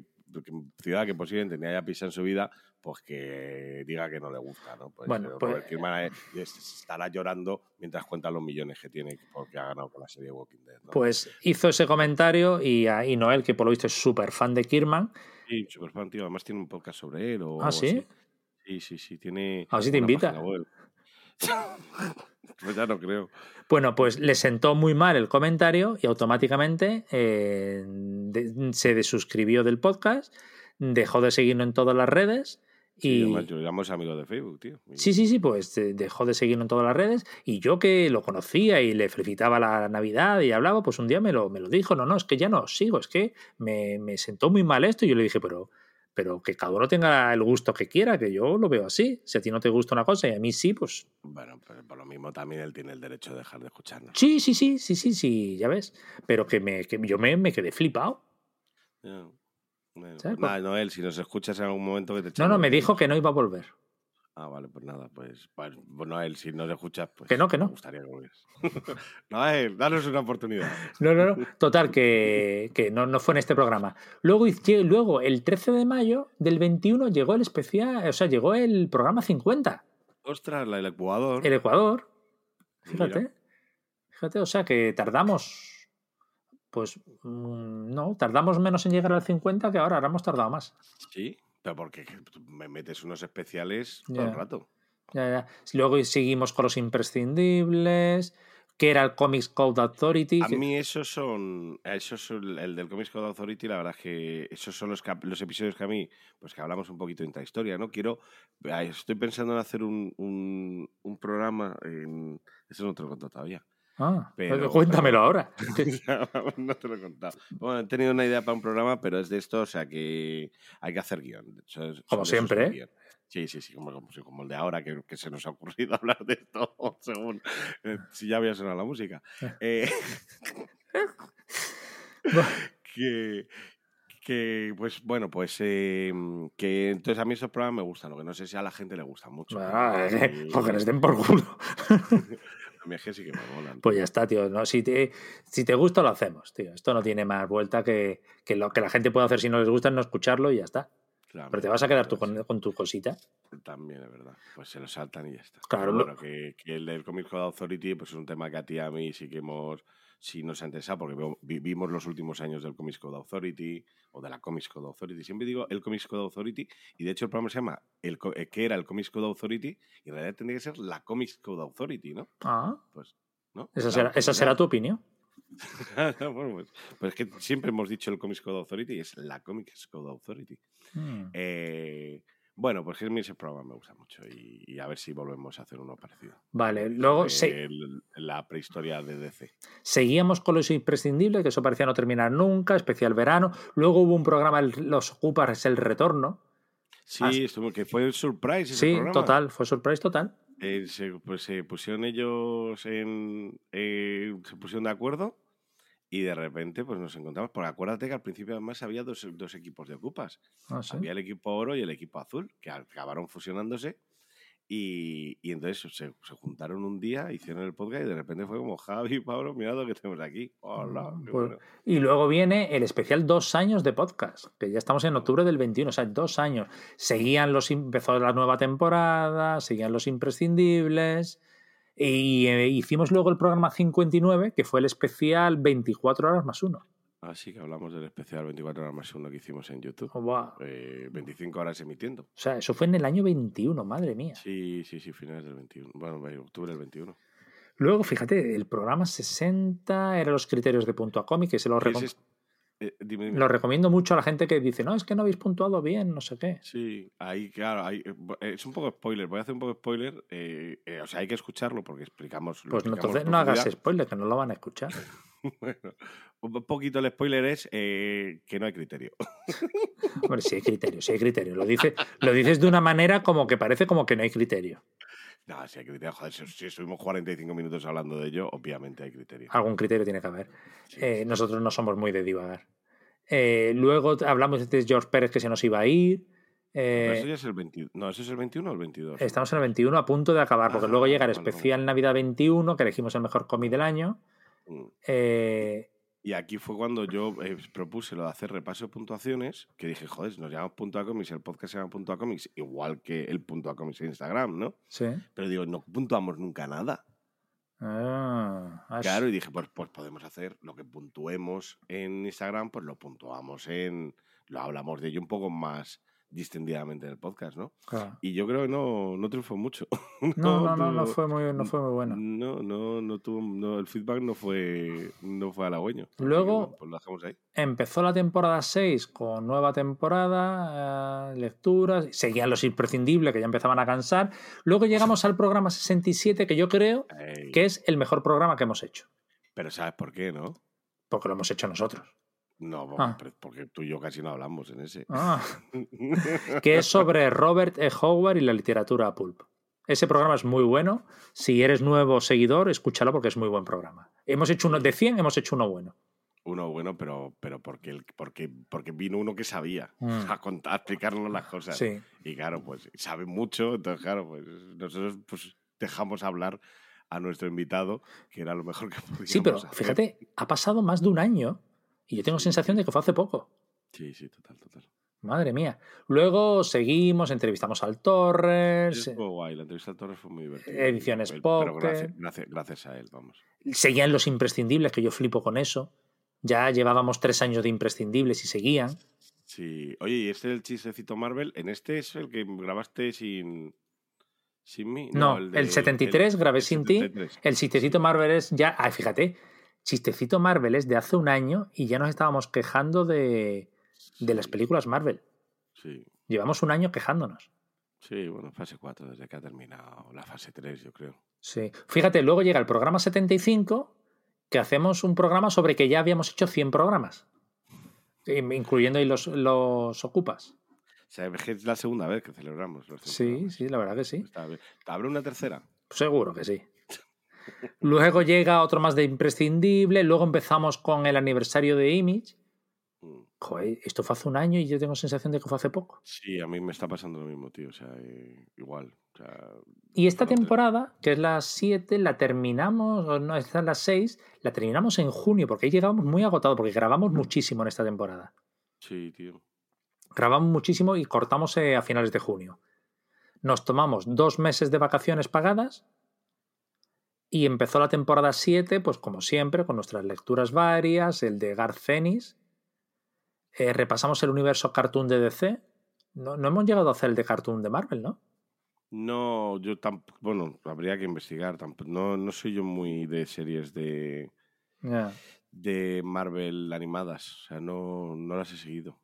ciudad que posiblemente ni haya pisado en su vida, pues que diga que no le gusta, ¿no? Pues, bueno, pues, Robert Kirkman estará llorando mientras cuenta los millones que tiene porque ha ganado con la serie Walking Dead. Pues hizo ese comentario y, y Noel, que por lo visto es súper fan de Kirman. Sí, súper fan, tío. Además tiene un podcast sobre él. O ¿Ah, sí? Sí, sí, sí. Tiene. A ver si te invita. pues ya no creo. Bueno, pues le sentó muy mal el comentario y automáticamente eh, se desuscribió del podcast, dejó de seguirnos en todas las redes y... Sí, yo amigo de Facebook, tío. Sí, sí, sí, pues eh, dejó de seguirnos en todas las redes y yo que lo conocía y le felicitaba la Navidad y hablaba, pues un día me lo, me lo dijo, no, no, es que ya no sigo, es que me, me sentó muy mal esto y yo le dije, pero, pero que cada uno tenga el gusto que quiera, que yo lo veo así. Si a ti no te gusta una cosa y a mí sí, pues... Bueno, pero por lo mismo también él tiene el derecho de dejar de escucharnos. Sí, sí, sí, sí, sí, sí, ya ves. Pero que, me, que yo me, me quedé flipado. Bueno, Noel, si nos escuchas en algún momento que te No, no, me dijo que no iba a volver. Ah, vale, pues nada, pues, pues Noel, si nos escuchas, pues. Que no, que no. Me gustaría que Noel, danos una oportunidad. No, no, no. Total, que, que no, no, fue en este programa. Luego, luego, el 13 de mayo del 21 llegó el especial, o sea, llegó el programa 50. Ostras, el Ecuador. El Ecuador. Fíjate. Fíjate, o sea que tardamos pues mm, no, tardamos menos en llegar al 50 que ahora, ahora hemos tardado más. Sí, pero porque me metes unos especiales todo el rato. Ya, ya. Luego seguimos con los imprescindibles, que era el Comics Code Authority. A mí esos son, esos son el del Comics Code Authority, la verdad es que esos son los, los episodios que a mí, pues que hablamos un poquito de intrahistoria, ¿no? Quiero, estoy pensando en hacer un, un, un programa, en, eso no te lo he contado todavía, Ah, pero, cuéntamelo ahora. no te lo he contado. Bueno, he tenido una idea para un programa, pero es de esto, o sea que hay que hacer guion. como siempre, ¿eh? Sí, sí, sí, como, como, el de ahora, que, que, se nos ha ocurrido hablar de esto, según eh, si ya había sonado la música. Eh, que, que, pues bueno, pues que entonces a mí esos programas me gustan, lo que no sé si a la gente le gusta mucho. Ah, les den por culo. Pues ya está, tío. ¿no? Si, te, si te gusta, lo hacemos, tío. Esto no tiene más vuelta que, que lo que la gente puede hacer si no les gusta es no escucharlo y ya está. Pero te vas a quedar tú con, con, tu cosita. También es verdad. Pues se lo saltan y ya está. Claro. que, que, el del Code Authority pues es un tema que a ti a mí sí que hemos si nos ha interesado, porque vivimos los últimos años del Comics Code Authority o de la Comics Code Authority. Siempre digo el Comics Code Authority y de hecho el programa se llama el, eh, ¿Qué era el Comics Code Authority? Y en realidad tendría que ser la Comics Code Authority, ¿no? Ah. Pues, ¿no? Esa, será, esa será tu opinión. bueno, pues, pues, es que siempre hemos dicho el Comics Code Authority y es la Comics Code Authority. Hmm. Eh, bueno, pues mí ese programa me gusta mucho y, a ver si volvemos a hacer uno parecido. Vale, luego la prehistoria de DC. Seguíamos con los imprescindibles, que eso parecía no terminar nunca, especial verano. Luego hubo un programa, Los Ocupas, el retorno. Sí, estuvo, que fue el surprise. sí, total, fue surprise total. Eh, se, pues se pusieron ellos en. Eh, se pusieron de acuerdo y de repente, pues nos encontramos, porque acuérdate que al principio además había dos, dos equipos de ocupas. Ah, había el equipo oro y el equipo azul, que acabaron fusionándose. Y, y entonces se, se, juntaron un día, hicieron el podcast y de repente fue como Javi, Pablo, mirad lo que tenemos aquí. Hola, mm, pues, Y luego viene el especial dos años de podcast, que ya estamos en octubre del 21, o sea, dos años. Seguían los, empezó la nueva temporada, seguían los imprescindibles. Y eh, hicimos luego el programa 59, que fue el especial 24 horas más uno. Ah, sí, que hablamos del especial 24 horas más uno que hicimos en YouTube. 25 eh, horas emitiendo. O sea, eso fue en el año 21, madre mía. Sí, sí, sí, finales del 21. Bueno, octubre del 21. Luego, fíjate, el programa 60 eran los criterios de punto a cómic, que se lo Eh, Lo recomiendo mucho a la gente que dice, no, es que no habéis puntuado bien, no sé qué. Sí, ahí, claro, eh, es un poco spoiler. Voy a hacer un poco spoiler. o sea, hay que escucharlo porque explicamos. Pues entonces no hagas spoiler, que no lo van a escuchar. bueno, un poquito el spoiler es que no hay criterio. Hombre, sí hay criterio, sí hay criterio. Lo, dice, lo dices de una manera como que parece como que no hay criterio. No, si hay criterio. Joder, si, estuvimos 45 minutos hablando de ello, obviamente hay criterio. Algún criterio tiene que haber. Eh, nosotros no somos muy de divagar. Eh, luego hablamos de George Pérez que se nos iba a ir. Eh, ya es el 21. No, ese es el 21 o el 22. Estamos en el 21 a punto de acabar, porque luego llega el especial Navidad 21, que elegimos el mejor cómic del año. Mm. Eh, y aquí fue cuando yo eh, propuse lo de hacer repaso de puntuaciones, que dije, joder, nos llamamos punto a cómics, el podcast se llama punto a cómics, igual que el punto a cómics en Instagram, ¿no? Sí. Pero digo, no puntuamos nunca nada. Ah, claro, y dije, pues, pues podemos hacer lo que puntuemos en Instagram, pues lo puntuamos en. Lo hablamos de ello un poco más distendidamente en el podcast, ¿no? Y yo creo que no, no triunfó mucho. No, no, no, no, fue muy, no fue muy bueno. No, no, no tuvo, no, el feedback no fue, no fue halagüeño. Luego pues lo dejamos ahí. empezó la temporada 6 con nueva temporada, eh, lecturas, seguían los imprescindibles que ya empezaban a cansar. Luego llegamos al programa 67 que yo creo que es el mejor programa que hemos hecho. Pero ¿sabes por qué, no? Porque lo hemos hecho nosotros. No, ah. porque tú y yo casi no hablamos en ese. Ah. que es sobre Robert E. Howard y la literatura pulp. Ese programa es muy bueno. Si eres nuevo seguidor, escúchalo porque es muy buen programa. Hemos hecho uno de 100, hemos hecho uno bueno. Uno bueno, pero, pero porque, porque, porque vino uno que sabía mm. a, contar, a explicarnos las cosas. Y claro, pues sabe mucho, entonces claro, pues nosotros pues dejamos hablar a nuestro invitado, que era lo mejor que podíamos Sí, pero fíjate, ha pasado más de un año y yo tengo sensación de que fue hace poco. Sí, sí, total, total. Madre mía. Luego seguimos, entrevistamos al Torres. Fue guay, la entrevista al Torres fue muy divertida. Ediciones Pero gracias, a él, vamos. Seguían los imprescindibles, que yo flipo con eso. Ya llevábamos tres años de imprescindibles y seguían. Sí. Oye, ¿y este es el chistecito Marvel? ¿En este es el que grabaste sin, sin mí? No, el, 73 grabé sin ti. El chistecito Marvel es ya. Ay, fíjate, chistecito Marvel es de hace un año y ya nos estábamos quejando de, las películas Marvel. Sí. Llevamos un año quejándonos. Sí, bueno, fase 4, desde que ha terminado la fase 3, yo creo. Sí. Fíjate, luego llega el programa 75, que hacemos un programa sobre que ya habíamos hecho 100 programas, incluyendo ahí los, los ocupas. O sea, es la segunda vez que celebramos los Sí, sí, la verdad que sí. ¿Habrá una tercera? Seguro que sí. Luego llega otro más de imprescindible. Luego empezamos con el aniversario de Image. Mm. Joder, esto fue hace un año y yo tengo sensación de que fue hace poco. Sí, a mí me está pasando lo mismo, tío. O sea, eh, igual. y esta temporada, que es la 7, la terminamos, o no, esta es la 6, la terminamos en junio, porque ahí llegamos muy agotados, porque grabamos muchísimo en esta temporada. Sí, tío. Grabamos muchísimo y cortamos eh, a finales de junio. Nos tomamos dos meses de vacaciones pagadas y empezó la temporada 7, pues como siempre, con nuestras lecturas varias, el de Garth Ennis. Eh, repasamos el universo cartoon de DC. No, hemos llegado a hacer el de cartoon de Marvel, ¿no? No, yo tampoco. Bueno, habría que investigar. No, no soy yo muy de series de. de Marvel animadas. O sea, no, no las he seguido.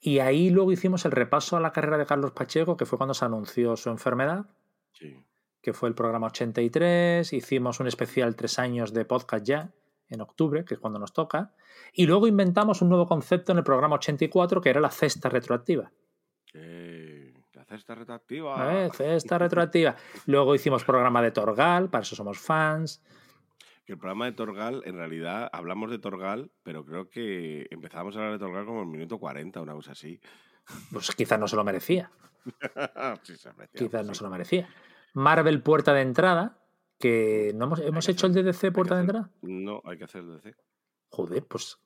Y ahí luego hicimos el repaso a la carrera de Carlos Pacheco, que fue cuando se anunció su enfermedad. Sí que fue el programa 83, hicimos un especial tres años de podcast ya, en octubre, que es cuando nos toca, y luego inventamos un nuevo concepto en el programa 84, que era la cesta retroactiva. la cesta retroactiva. Eh, cesta retroactiva. Luego hicimos programa de Torgal, para eso somos fans. el programa de Torgal, en realidad, hablamos de Torgal, pero creo que empezamos a hablar de Torgal como en el minuto 40, una cosa así. Pues quizás no se lo merecía. quizás no se lo merecía. Marvel Puerta de Entrada, que no hemos, ¿hemos hecho el DDC Puerta de Entrada. No, hay que hacer el DDC. Joder, pues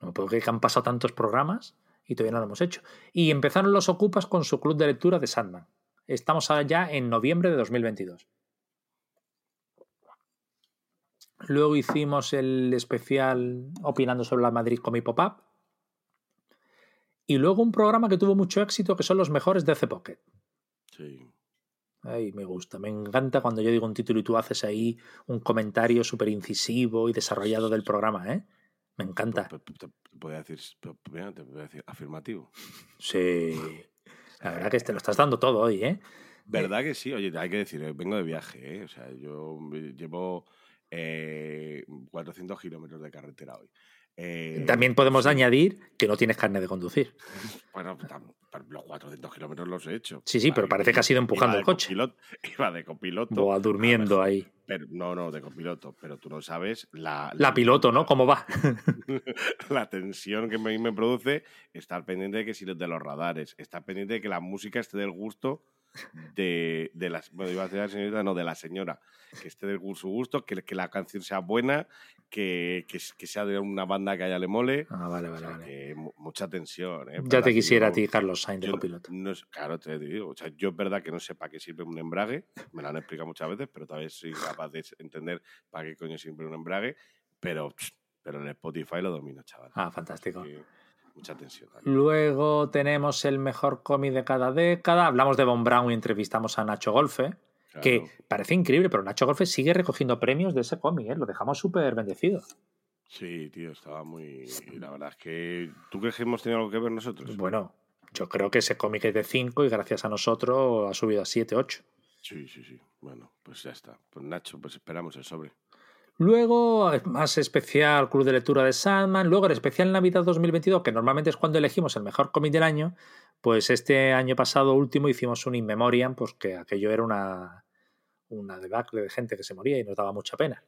no me puedo creer que han pasado tantos programas y todavía no lo hemos hecho. Y empezaron los Ocupas con su club de lectura de Sandman. Estamos ya en noviembre de 2022. Luego hicimos el especial opinando sobre la Madrid Comic Pop-Up. Y luego un programa que tuvo mucho éxito que son los mejores de DC Pocket. Sí. Ay, me gusta, me encanta cuando yo digo un título y tú haces ahí un comentario súper incisivo y desarrollado del programa, ¿eh? Me encanta. Te, voy decir, te voy a decir afirmativo. Sí. La verdad que te lo estás dando todo hoy, ¿eh? ¿Verdad que sí? Oye, hay que decir, eh, vengo de viaje, ¿eh? O sea, yo llevo 400 kilómetros de carretera hoy. Eh, También podemos añadir que no tienes carne de conducir. Bueno, los 400 kilómetros los he hecho. Sí, sí, pero parece que has ido empujando el coche. iba de copiloto. O durmiendo ahí. Pero, no, no, de copiloto. Pero tú no sabes la. La, piloto, ¿no? ¿Cómo va? la tensión que me, me produce estar pendiente de que si de los radares, estar pendiente de que la música esté del gusto de, de las. Bueno, iba a decir la señorita, no, de la señora. Que esté de su gusto, que, que la canción sea buena, que, que, sea de una banda que a ella le mole. Ah, vale, vale, vale. mucha tensión. ¿eh? Ya te quisiera a ti, Carlos Sainz, de copiloto. No, claro, te digo. O sea, yo es verdad que no sé para qué sirve un embrague, me lo han explicado muchas veces, pero tal vez soy capaz de entender para qué coño sirve un embrague, pero, pero en Spotify lo domino, chaval. Ah, fantástico mucha tensión. Luego tenemos el mejor cómic de cada década. Hablamos de Von Brown y entrevistamos a Nacho Golfe, que parece increíble, pero Nacho Golfe sigue recogiendo premios de ese cómic, ¿eh? lo dejamos súper bendecido. Sí, tío, estaba muy. La verdad es que. ¿Tú crees que hemos tenido algo que ver nosotros? Bueno, yo creo que ese cómic es de 5 y gracias a nosotros ha subido a 7, 8. Sí, sí, sí. Bueno, pues ya está. Pues Nacho, pues esperamos el sobre. Luego, más especial, Club de Lectura de Sandman. Luego, el especial Navidad 2022, que normalmente es cuando elegimos el mejor cómic del año. Pues este año pasado, último, hicimos un In Memoriam, pues que aquello era una, una debacle de gente que se moría y nos daba mucha pena.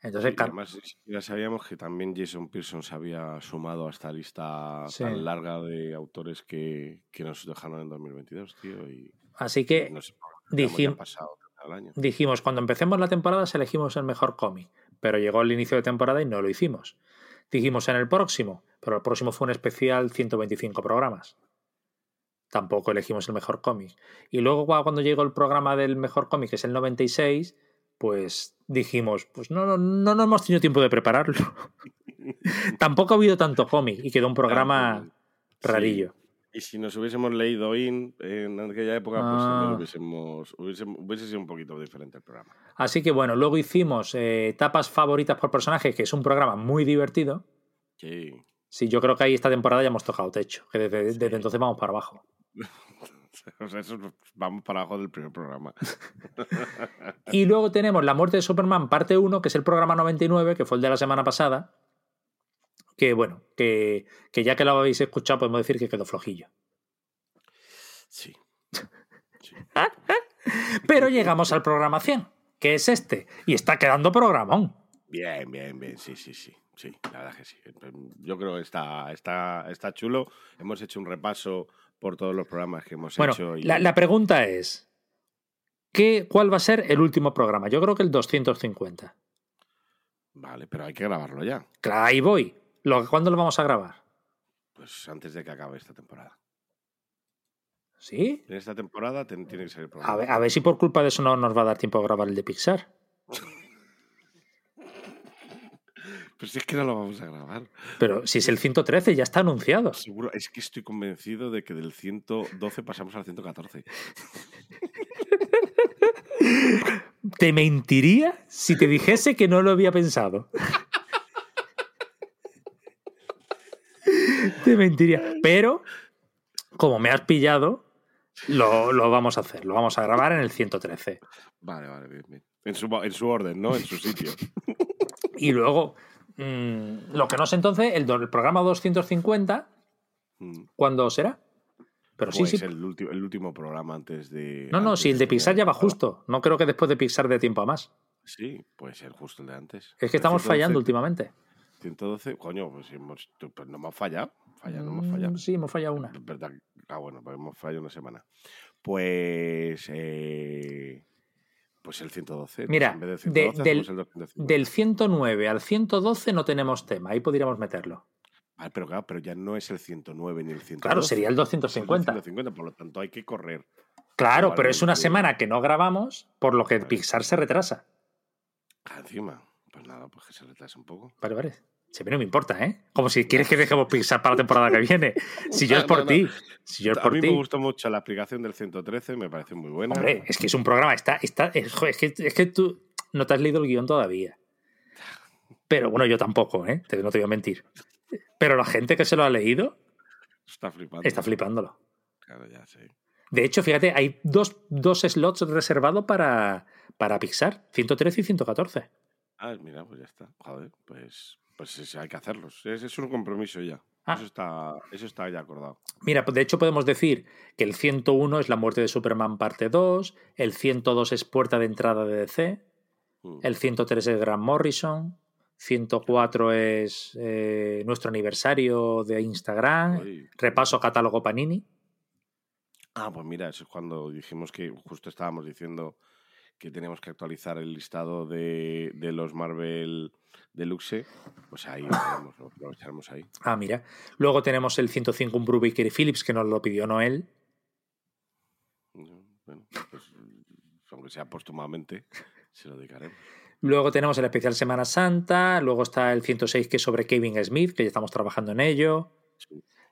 Entonces, además, ya sabíamos que también Jason Pearson se había sumado a esta lista tan larga de autores que, que, nos dejaron en 2022, tío. Y Así que dijimos, dijimos, cuando empecemos la temporada elegimos el mejor cómic pero llegó el inicio de temporada y no lo hicimos. Dijimos en el próximo, pero el próximo fue un especial 125 programas. Tampoco elegimos el mejor cómic. Y luego cuando llegó el programa del mejor cómic, que es el 96, pues dijimos, pues no, no, no, no hemos tenido tiempo de prepararlo. Tampoco ha habido tanto cómic y quedó un programa rarillo. Y si nos hubiésemos leído in en aquella época, pues ah. hubiésemos, hubiese sido un poquito diferente el programa. Así que bueno, luego hicimos eh, etapas favoritas por personaje, que es un programa muy divertido. Sí. Sí, yo creo que ahí esta temporada ya hemos tocado techo, que desde, entonces vamos para abajo. o sea, eso vamos para abajo del primer programa. y luego tenemos La muerte de Superman, parte 1, que es el programa 99, que fue el de la semana pasada que bueno, que, ya que lo habéis escuchado podemos decir que quedó flojillo. Sí. Pero llegamos al programa 100, que es este, y está quedando programón. Bien, bien, bien, sí, sí, sí. Sí, la verdad que sí. Yo creo que está, está, está chulo. Hemos hecho un repaso por todos los programas que hemos hecho. Y... La, la, pregunta es, ¿qué, ¿cuál va a ser el último programa? Yo creo que el 250. Vale, pero hay que grabarlo ya. Claro, ahí voy. ¿Cuándo lo vamos a grabar? Pues antes de que acabe esta temporada. ¿Sí? En esta temporada tiene que ser el programa. A ver, si por culpa de eso no nos va a dar tiempo a grabar el de Pixar. Pues si es que no lo vamos a grabar. Pero si es el 113, ya está anunciado. Seguro, es que estoy convencido de que del 112 pasamos al 114. Te mentiría si te dijese que no lo había pensado. Te mentiría. Pero, como me has pillado, lo, vamos a hacer. Lo vamos a grabar en el 113. Vale, vale, bien, bien. En su, en su orden, ¿no? En su sitio. y luego, mm, lo que no sé entonces, el, el programa 250, mm. ¿cuándo será? Pero sí, pues sí. El, último, el último programa antes de. No, no, si el de Pixar ya va justo. No creo que después de Pixar dé tiempo a más. Sí, puede ser justo el de antes. Es que estamos fallando últimamente. 112, coño, pues, hemos, pues no hemos fallado. Falla, no hemos fallado. Mm, sí, hemos fallado una. Ah, bueno, pues hemos fallado una semana. Pues. Eh, pues el 112. Pues Mira, del, 109 al 112 no tenemos tema, ahí podríamos meterlo. Ah, pero claro, pero ya no es el 109 ni el 112. Claro, sería el 250. El 250, por lo tanto hay que correr. Claro, pero es una semana que no grabamos, por lo que Pixar se retrasa. Ah, encima. Pues nada, pues que se retrase un poco. Vale, vale. Si a mí no me importa, ¿eh? Como si quieres que dejemos Pixar para la temporada que viene. Si yo es por ti. Si yo es por a mí me gustó mucho la aplicación del 113, me parece muy buena. Hombre, es que es un programa. Está, está, es, que, es que tú no te has leído el guion todavía. Pero bueno, yo tampoco, ¿eh? No te voy a mentir. Pero la gente que se lo ha leído está flipando. Está flipándolo. Claro, ya sé. De hecho, fíjate, hay dos, dos slots reservados para, para Pixar, 113 y 114. Ah, mira, pues ya está. Joder, pues, pues hay que hacerlos. Es, es un compromiso ya. Ah. Eso, está, eso está ya acordado. Mira, de hecho podemos decir que el 101 es la muerte de Superman parte 2, el 102 es puerta de entrada de DC, mm. el 103 es Grant Morrison, 104 es eh, nuestro aniversario de Instagram, repaso catálogo Panini. Ah, pues mira, eso es cuando dijimos que justo estábamos diciendo que teníamos que actualizar el listado de, los Marvel Deluxe, pues ahí lo, aprovecharemos ahí. Ah, mira. Luego tenemos el 105 un Brubaker y Phillips, que nos lo pidió Noel. Bueno, pues aunque sea póstumamente, se lo dedicaremos. Luego tenemos el especial Semana Santa, luego está el 106 que es sobre Kevin Smith, que ya estamos trabajando en ello.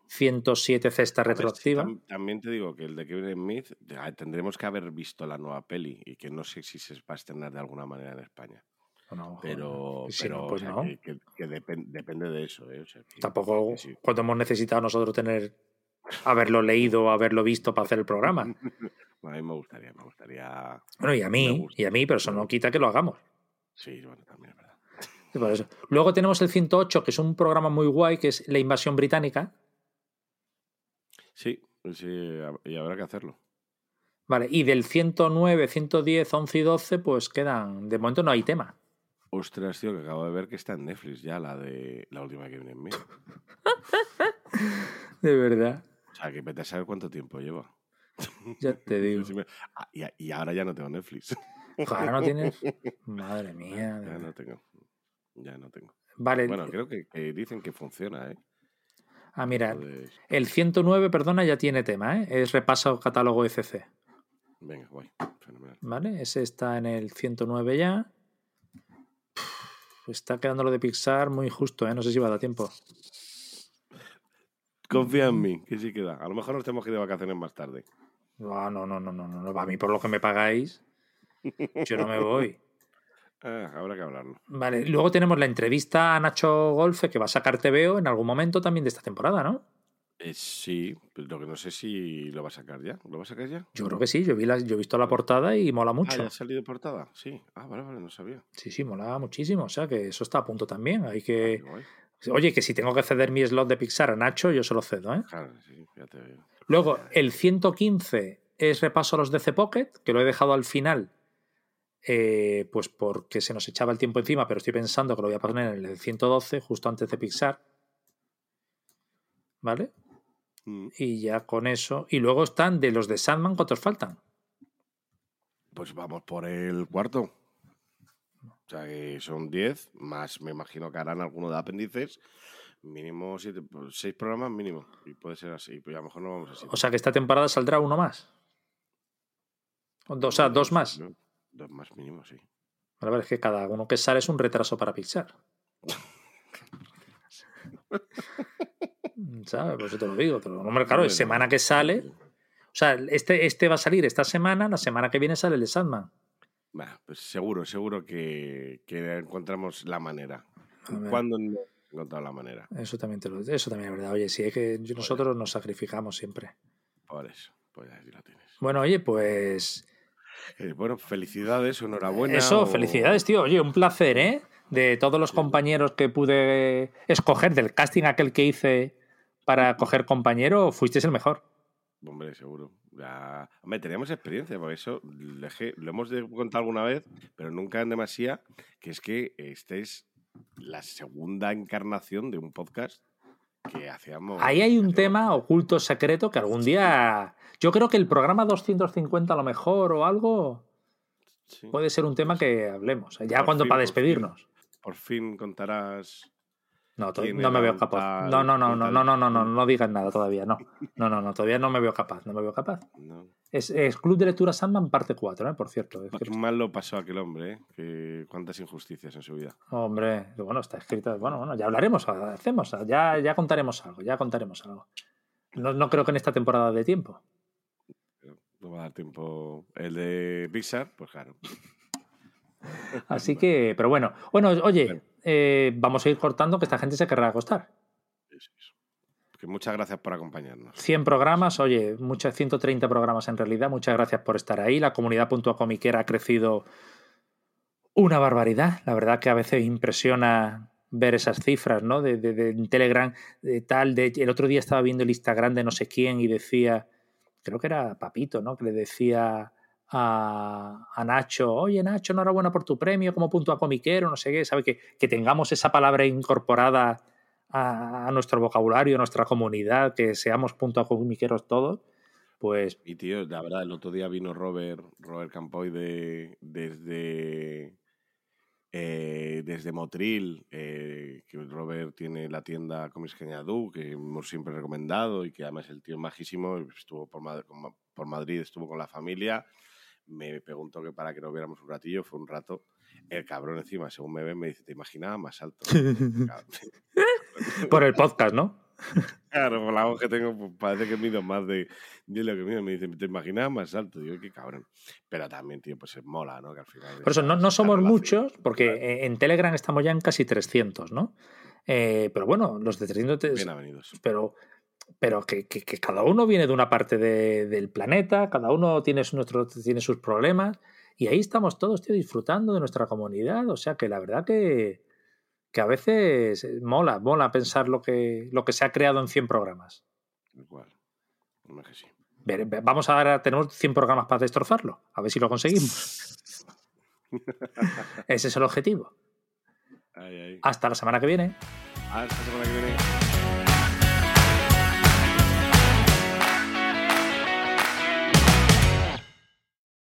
107 cesta retroactiva. también te digo que el de Kevin Smith tendremos que haber visto la nueva peli y que no sé si se va a estrenar de alguna manera en España. pero, pues que, depende de eso. ¿eh? Tampoco cuando hemos necesitado nosotros tener haberlo leído o haberlo visto para hacer el programa. a mí me gustaría, me gustaría. Bueno, y a mí, y a mí, pero eso no quita que lo hagamos. Sí, bueno, también es verdad. Luego tenemos el 108, que es un programa muy guay, que es La Invasión Británica, Sí, sí, y habrá que hacerlo. Vale, y del 109, 110, 11 y 12, pues quedan. De momento no hay tema. Ostras, tío, que acabo de ver que está en Netflix ya, la de la última que viene en mí. de verdad. O sea, que vete a saber cuánto tiempo lleva. Ya te digo. Ah, y, ahora ya no tengo Netflix. ¿Ahora no tienes? Madre mía. Ya no tengo. Ya no tengo. Vale. Bueno, creo que dicen que funciona, ¿eh? Ah, mira, el 109, perdona, ya tiene tema, ¿eh? Es repaso catálogo FC. Venga, guay. Fenomenal. Vale, ese está en el 109 ya. está quedando lo de Pixar muy justo, ¿eh? No sé si va a dar tiempo. Confía en mí, que sí queda. A lo mejor nos tenemos que ir de vacaciones más tarde. No, no, no, no, no, no. A mí por lo que me pagáis, yo no me voy. Eh, habrá que hablarlo. Vale, luego tenemos la entrevista a Nacho Golfe que va a sacar TVO en algún momento también de esta temporada, ¿no? Eh, sí, lo que no sé si lo va a sacar ya. ¿Lo va a sacar ya? Yo creo que sí, yo, vi la, yo he visto la portada y mola mucho. ¿Ah, ha salido portada? Sí. Ah, vale, vale, no sabía. Sí, sí, mola muchísimo. O sea que eso está a punto también. Hay que. Ah, Oye, que si tengo que ceder mi slot de Pixar a Nacho, yo se lo cedo, ¿eh? Claro, sí, ya te veo. Luego, el 115 es repaso a los DC Pocket, que lo he dejado al final eh, pues porque se nos echaba el tiempo encima, pero estoy pensando que lo voy a poner en el 112, justo antes de Pixar. ¿Vale? Mm. Y ya con eso. Y luego están de los de Sandman, ¿cuántos faltan? Pues vamos por el cuarto. O sea que son 10, más me imagino que harán alguno de apéndices. Mínimo 6 pues, programas mínimo. Y puede ser así. Pues a lo mejor no vamos así. O sea que esta temporada saldrá uno más. O, sea, dos más. Dos más mínimo, sí. Vale, ver, es que cada uno que sale es un retraso para Pixar. ¿Sabes? Pues eso te lo digo. Pero, hombre, claro, es semana que sale. O sea, este, este va a salir esta semana, la semana que viene sale el de Sandman. Bueno, pues seguro, seguro que, encontramos la manera. ¿Cuándo no encontrado la manera? Eso también, te lo, eso también es verdad. Oye, sí, es que nosotros nos sacrificamos siempre. Por eso, pues ahí lo tienes. Bueno, oye, pues eh, bueno, felicidades, enhorabuena. Eso, felicidades, tío. Oye, un placer, ¿eh? De todos los compañeros que pude escoger, del casting aquel que hice para coger compañero, fuiste el mejor. Hombre, seguro. Hombre, teníamos experiencia, por eso lo hemos contado alguna vez, pero nunca en demasía, que es que esta es la segunda encarnación de un podcast que hacíamos. Ahí hay un tema oculto, secreto, que algún día yo creo que el programa 250 a lo mejor o algo puede ser un tema que hablemos. Ya cuando para despedirnos. Por fin, contarás. No, no me veo capaz. No, no, no, no, no, no, no, no, no digas nada todavía, no. No, no, no, todavía no me veo capaz, no me veo capaz. Es, Club de Lectura Sandman parte 4, ¿eh? por cierto. Qué mal lo pasó aquel hombre, ¿eh? Que, cuántas injusticias en su vida. Hombre, bueno, está escrito. Bueno, bueno, ya hablaremos, hacemos, ya, ya contaremos algo, ya contaremos algo. No, no creo que en esta temporada de tiempo no va a dar tiempo. El de Pixar, pues claro. Así que, pero bueno. Bueno, oye, eh, vamos a ir cortando que esta gente se querrá acostar. muchas gracias por acompañarnos. 100 programas, oye, muchas 130 programas en realidad. Muchas gracias por estar ahí. La comunidad comiquera ha crecido una barbaridad. La verdad que a veces impresiona ver esas cifras, ¿no? De, de, Telegram, de tal, de el otro día estaba viendo el Instagram de no sé quién y decía, creo que era Papito, ¿no? Que le decía a, a Nacho, oye Nacho, enhorabuena por tu premio como punto a comiquero, no sé qué, ¿sabe? Que, que tengamos esa palabra incorporada a, nuestro vocabulario, a nuestra comunidad, que seamos punto a comiqueros todos. Pues... Y tío, la verdad, el otro día vino Robert, Robert Campoy de, desde eh, desde Motril, eh, que Robert tiene la tienda Comics Cañadú, que hemos siempre recomendado y que además el tío es majísimo, estuvo por, por Madrid, estuvo con la familia, me preguntó que para que nos viéramos un ratillo, fue un rato. El cabrón encima, según me ve, me dice, te imaginaba más alto. por el podcast, ¿no? Claro, por la voz que tengo, pues, parece que mido más de, de lo que mido. Me dice, ¿te imaginas más alto? Digo, qué cabrón. Pero también, tío, pues es mola, ¿no? Que al final. Por eso, no, no somos muchos, porque en Telegram estamos ya en casi 300, ¿no? Eh, pero bueno, los de 300. Bienvenidos. Pero, pero que, que, cada uno viene de una parte de, del planeta, cada uno tiene, nuestro, tiene sus problemas. Y ahí estamos todos, tío, disfrutando de nuestra comunidad. O sea que la verdad que que a veces eh, mola, mola pensar lo que, lo que se ha creado en 100 programas. Igual. sí. Vamos a tener 100 programas para destrozarlo, a ver si lo conseguimos. Ese es el objetivo. Hasta la semana que viene. Hasta la semana que viene.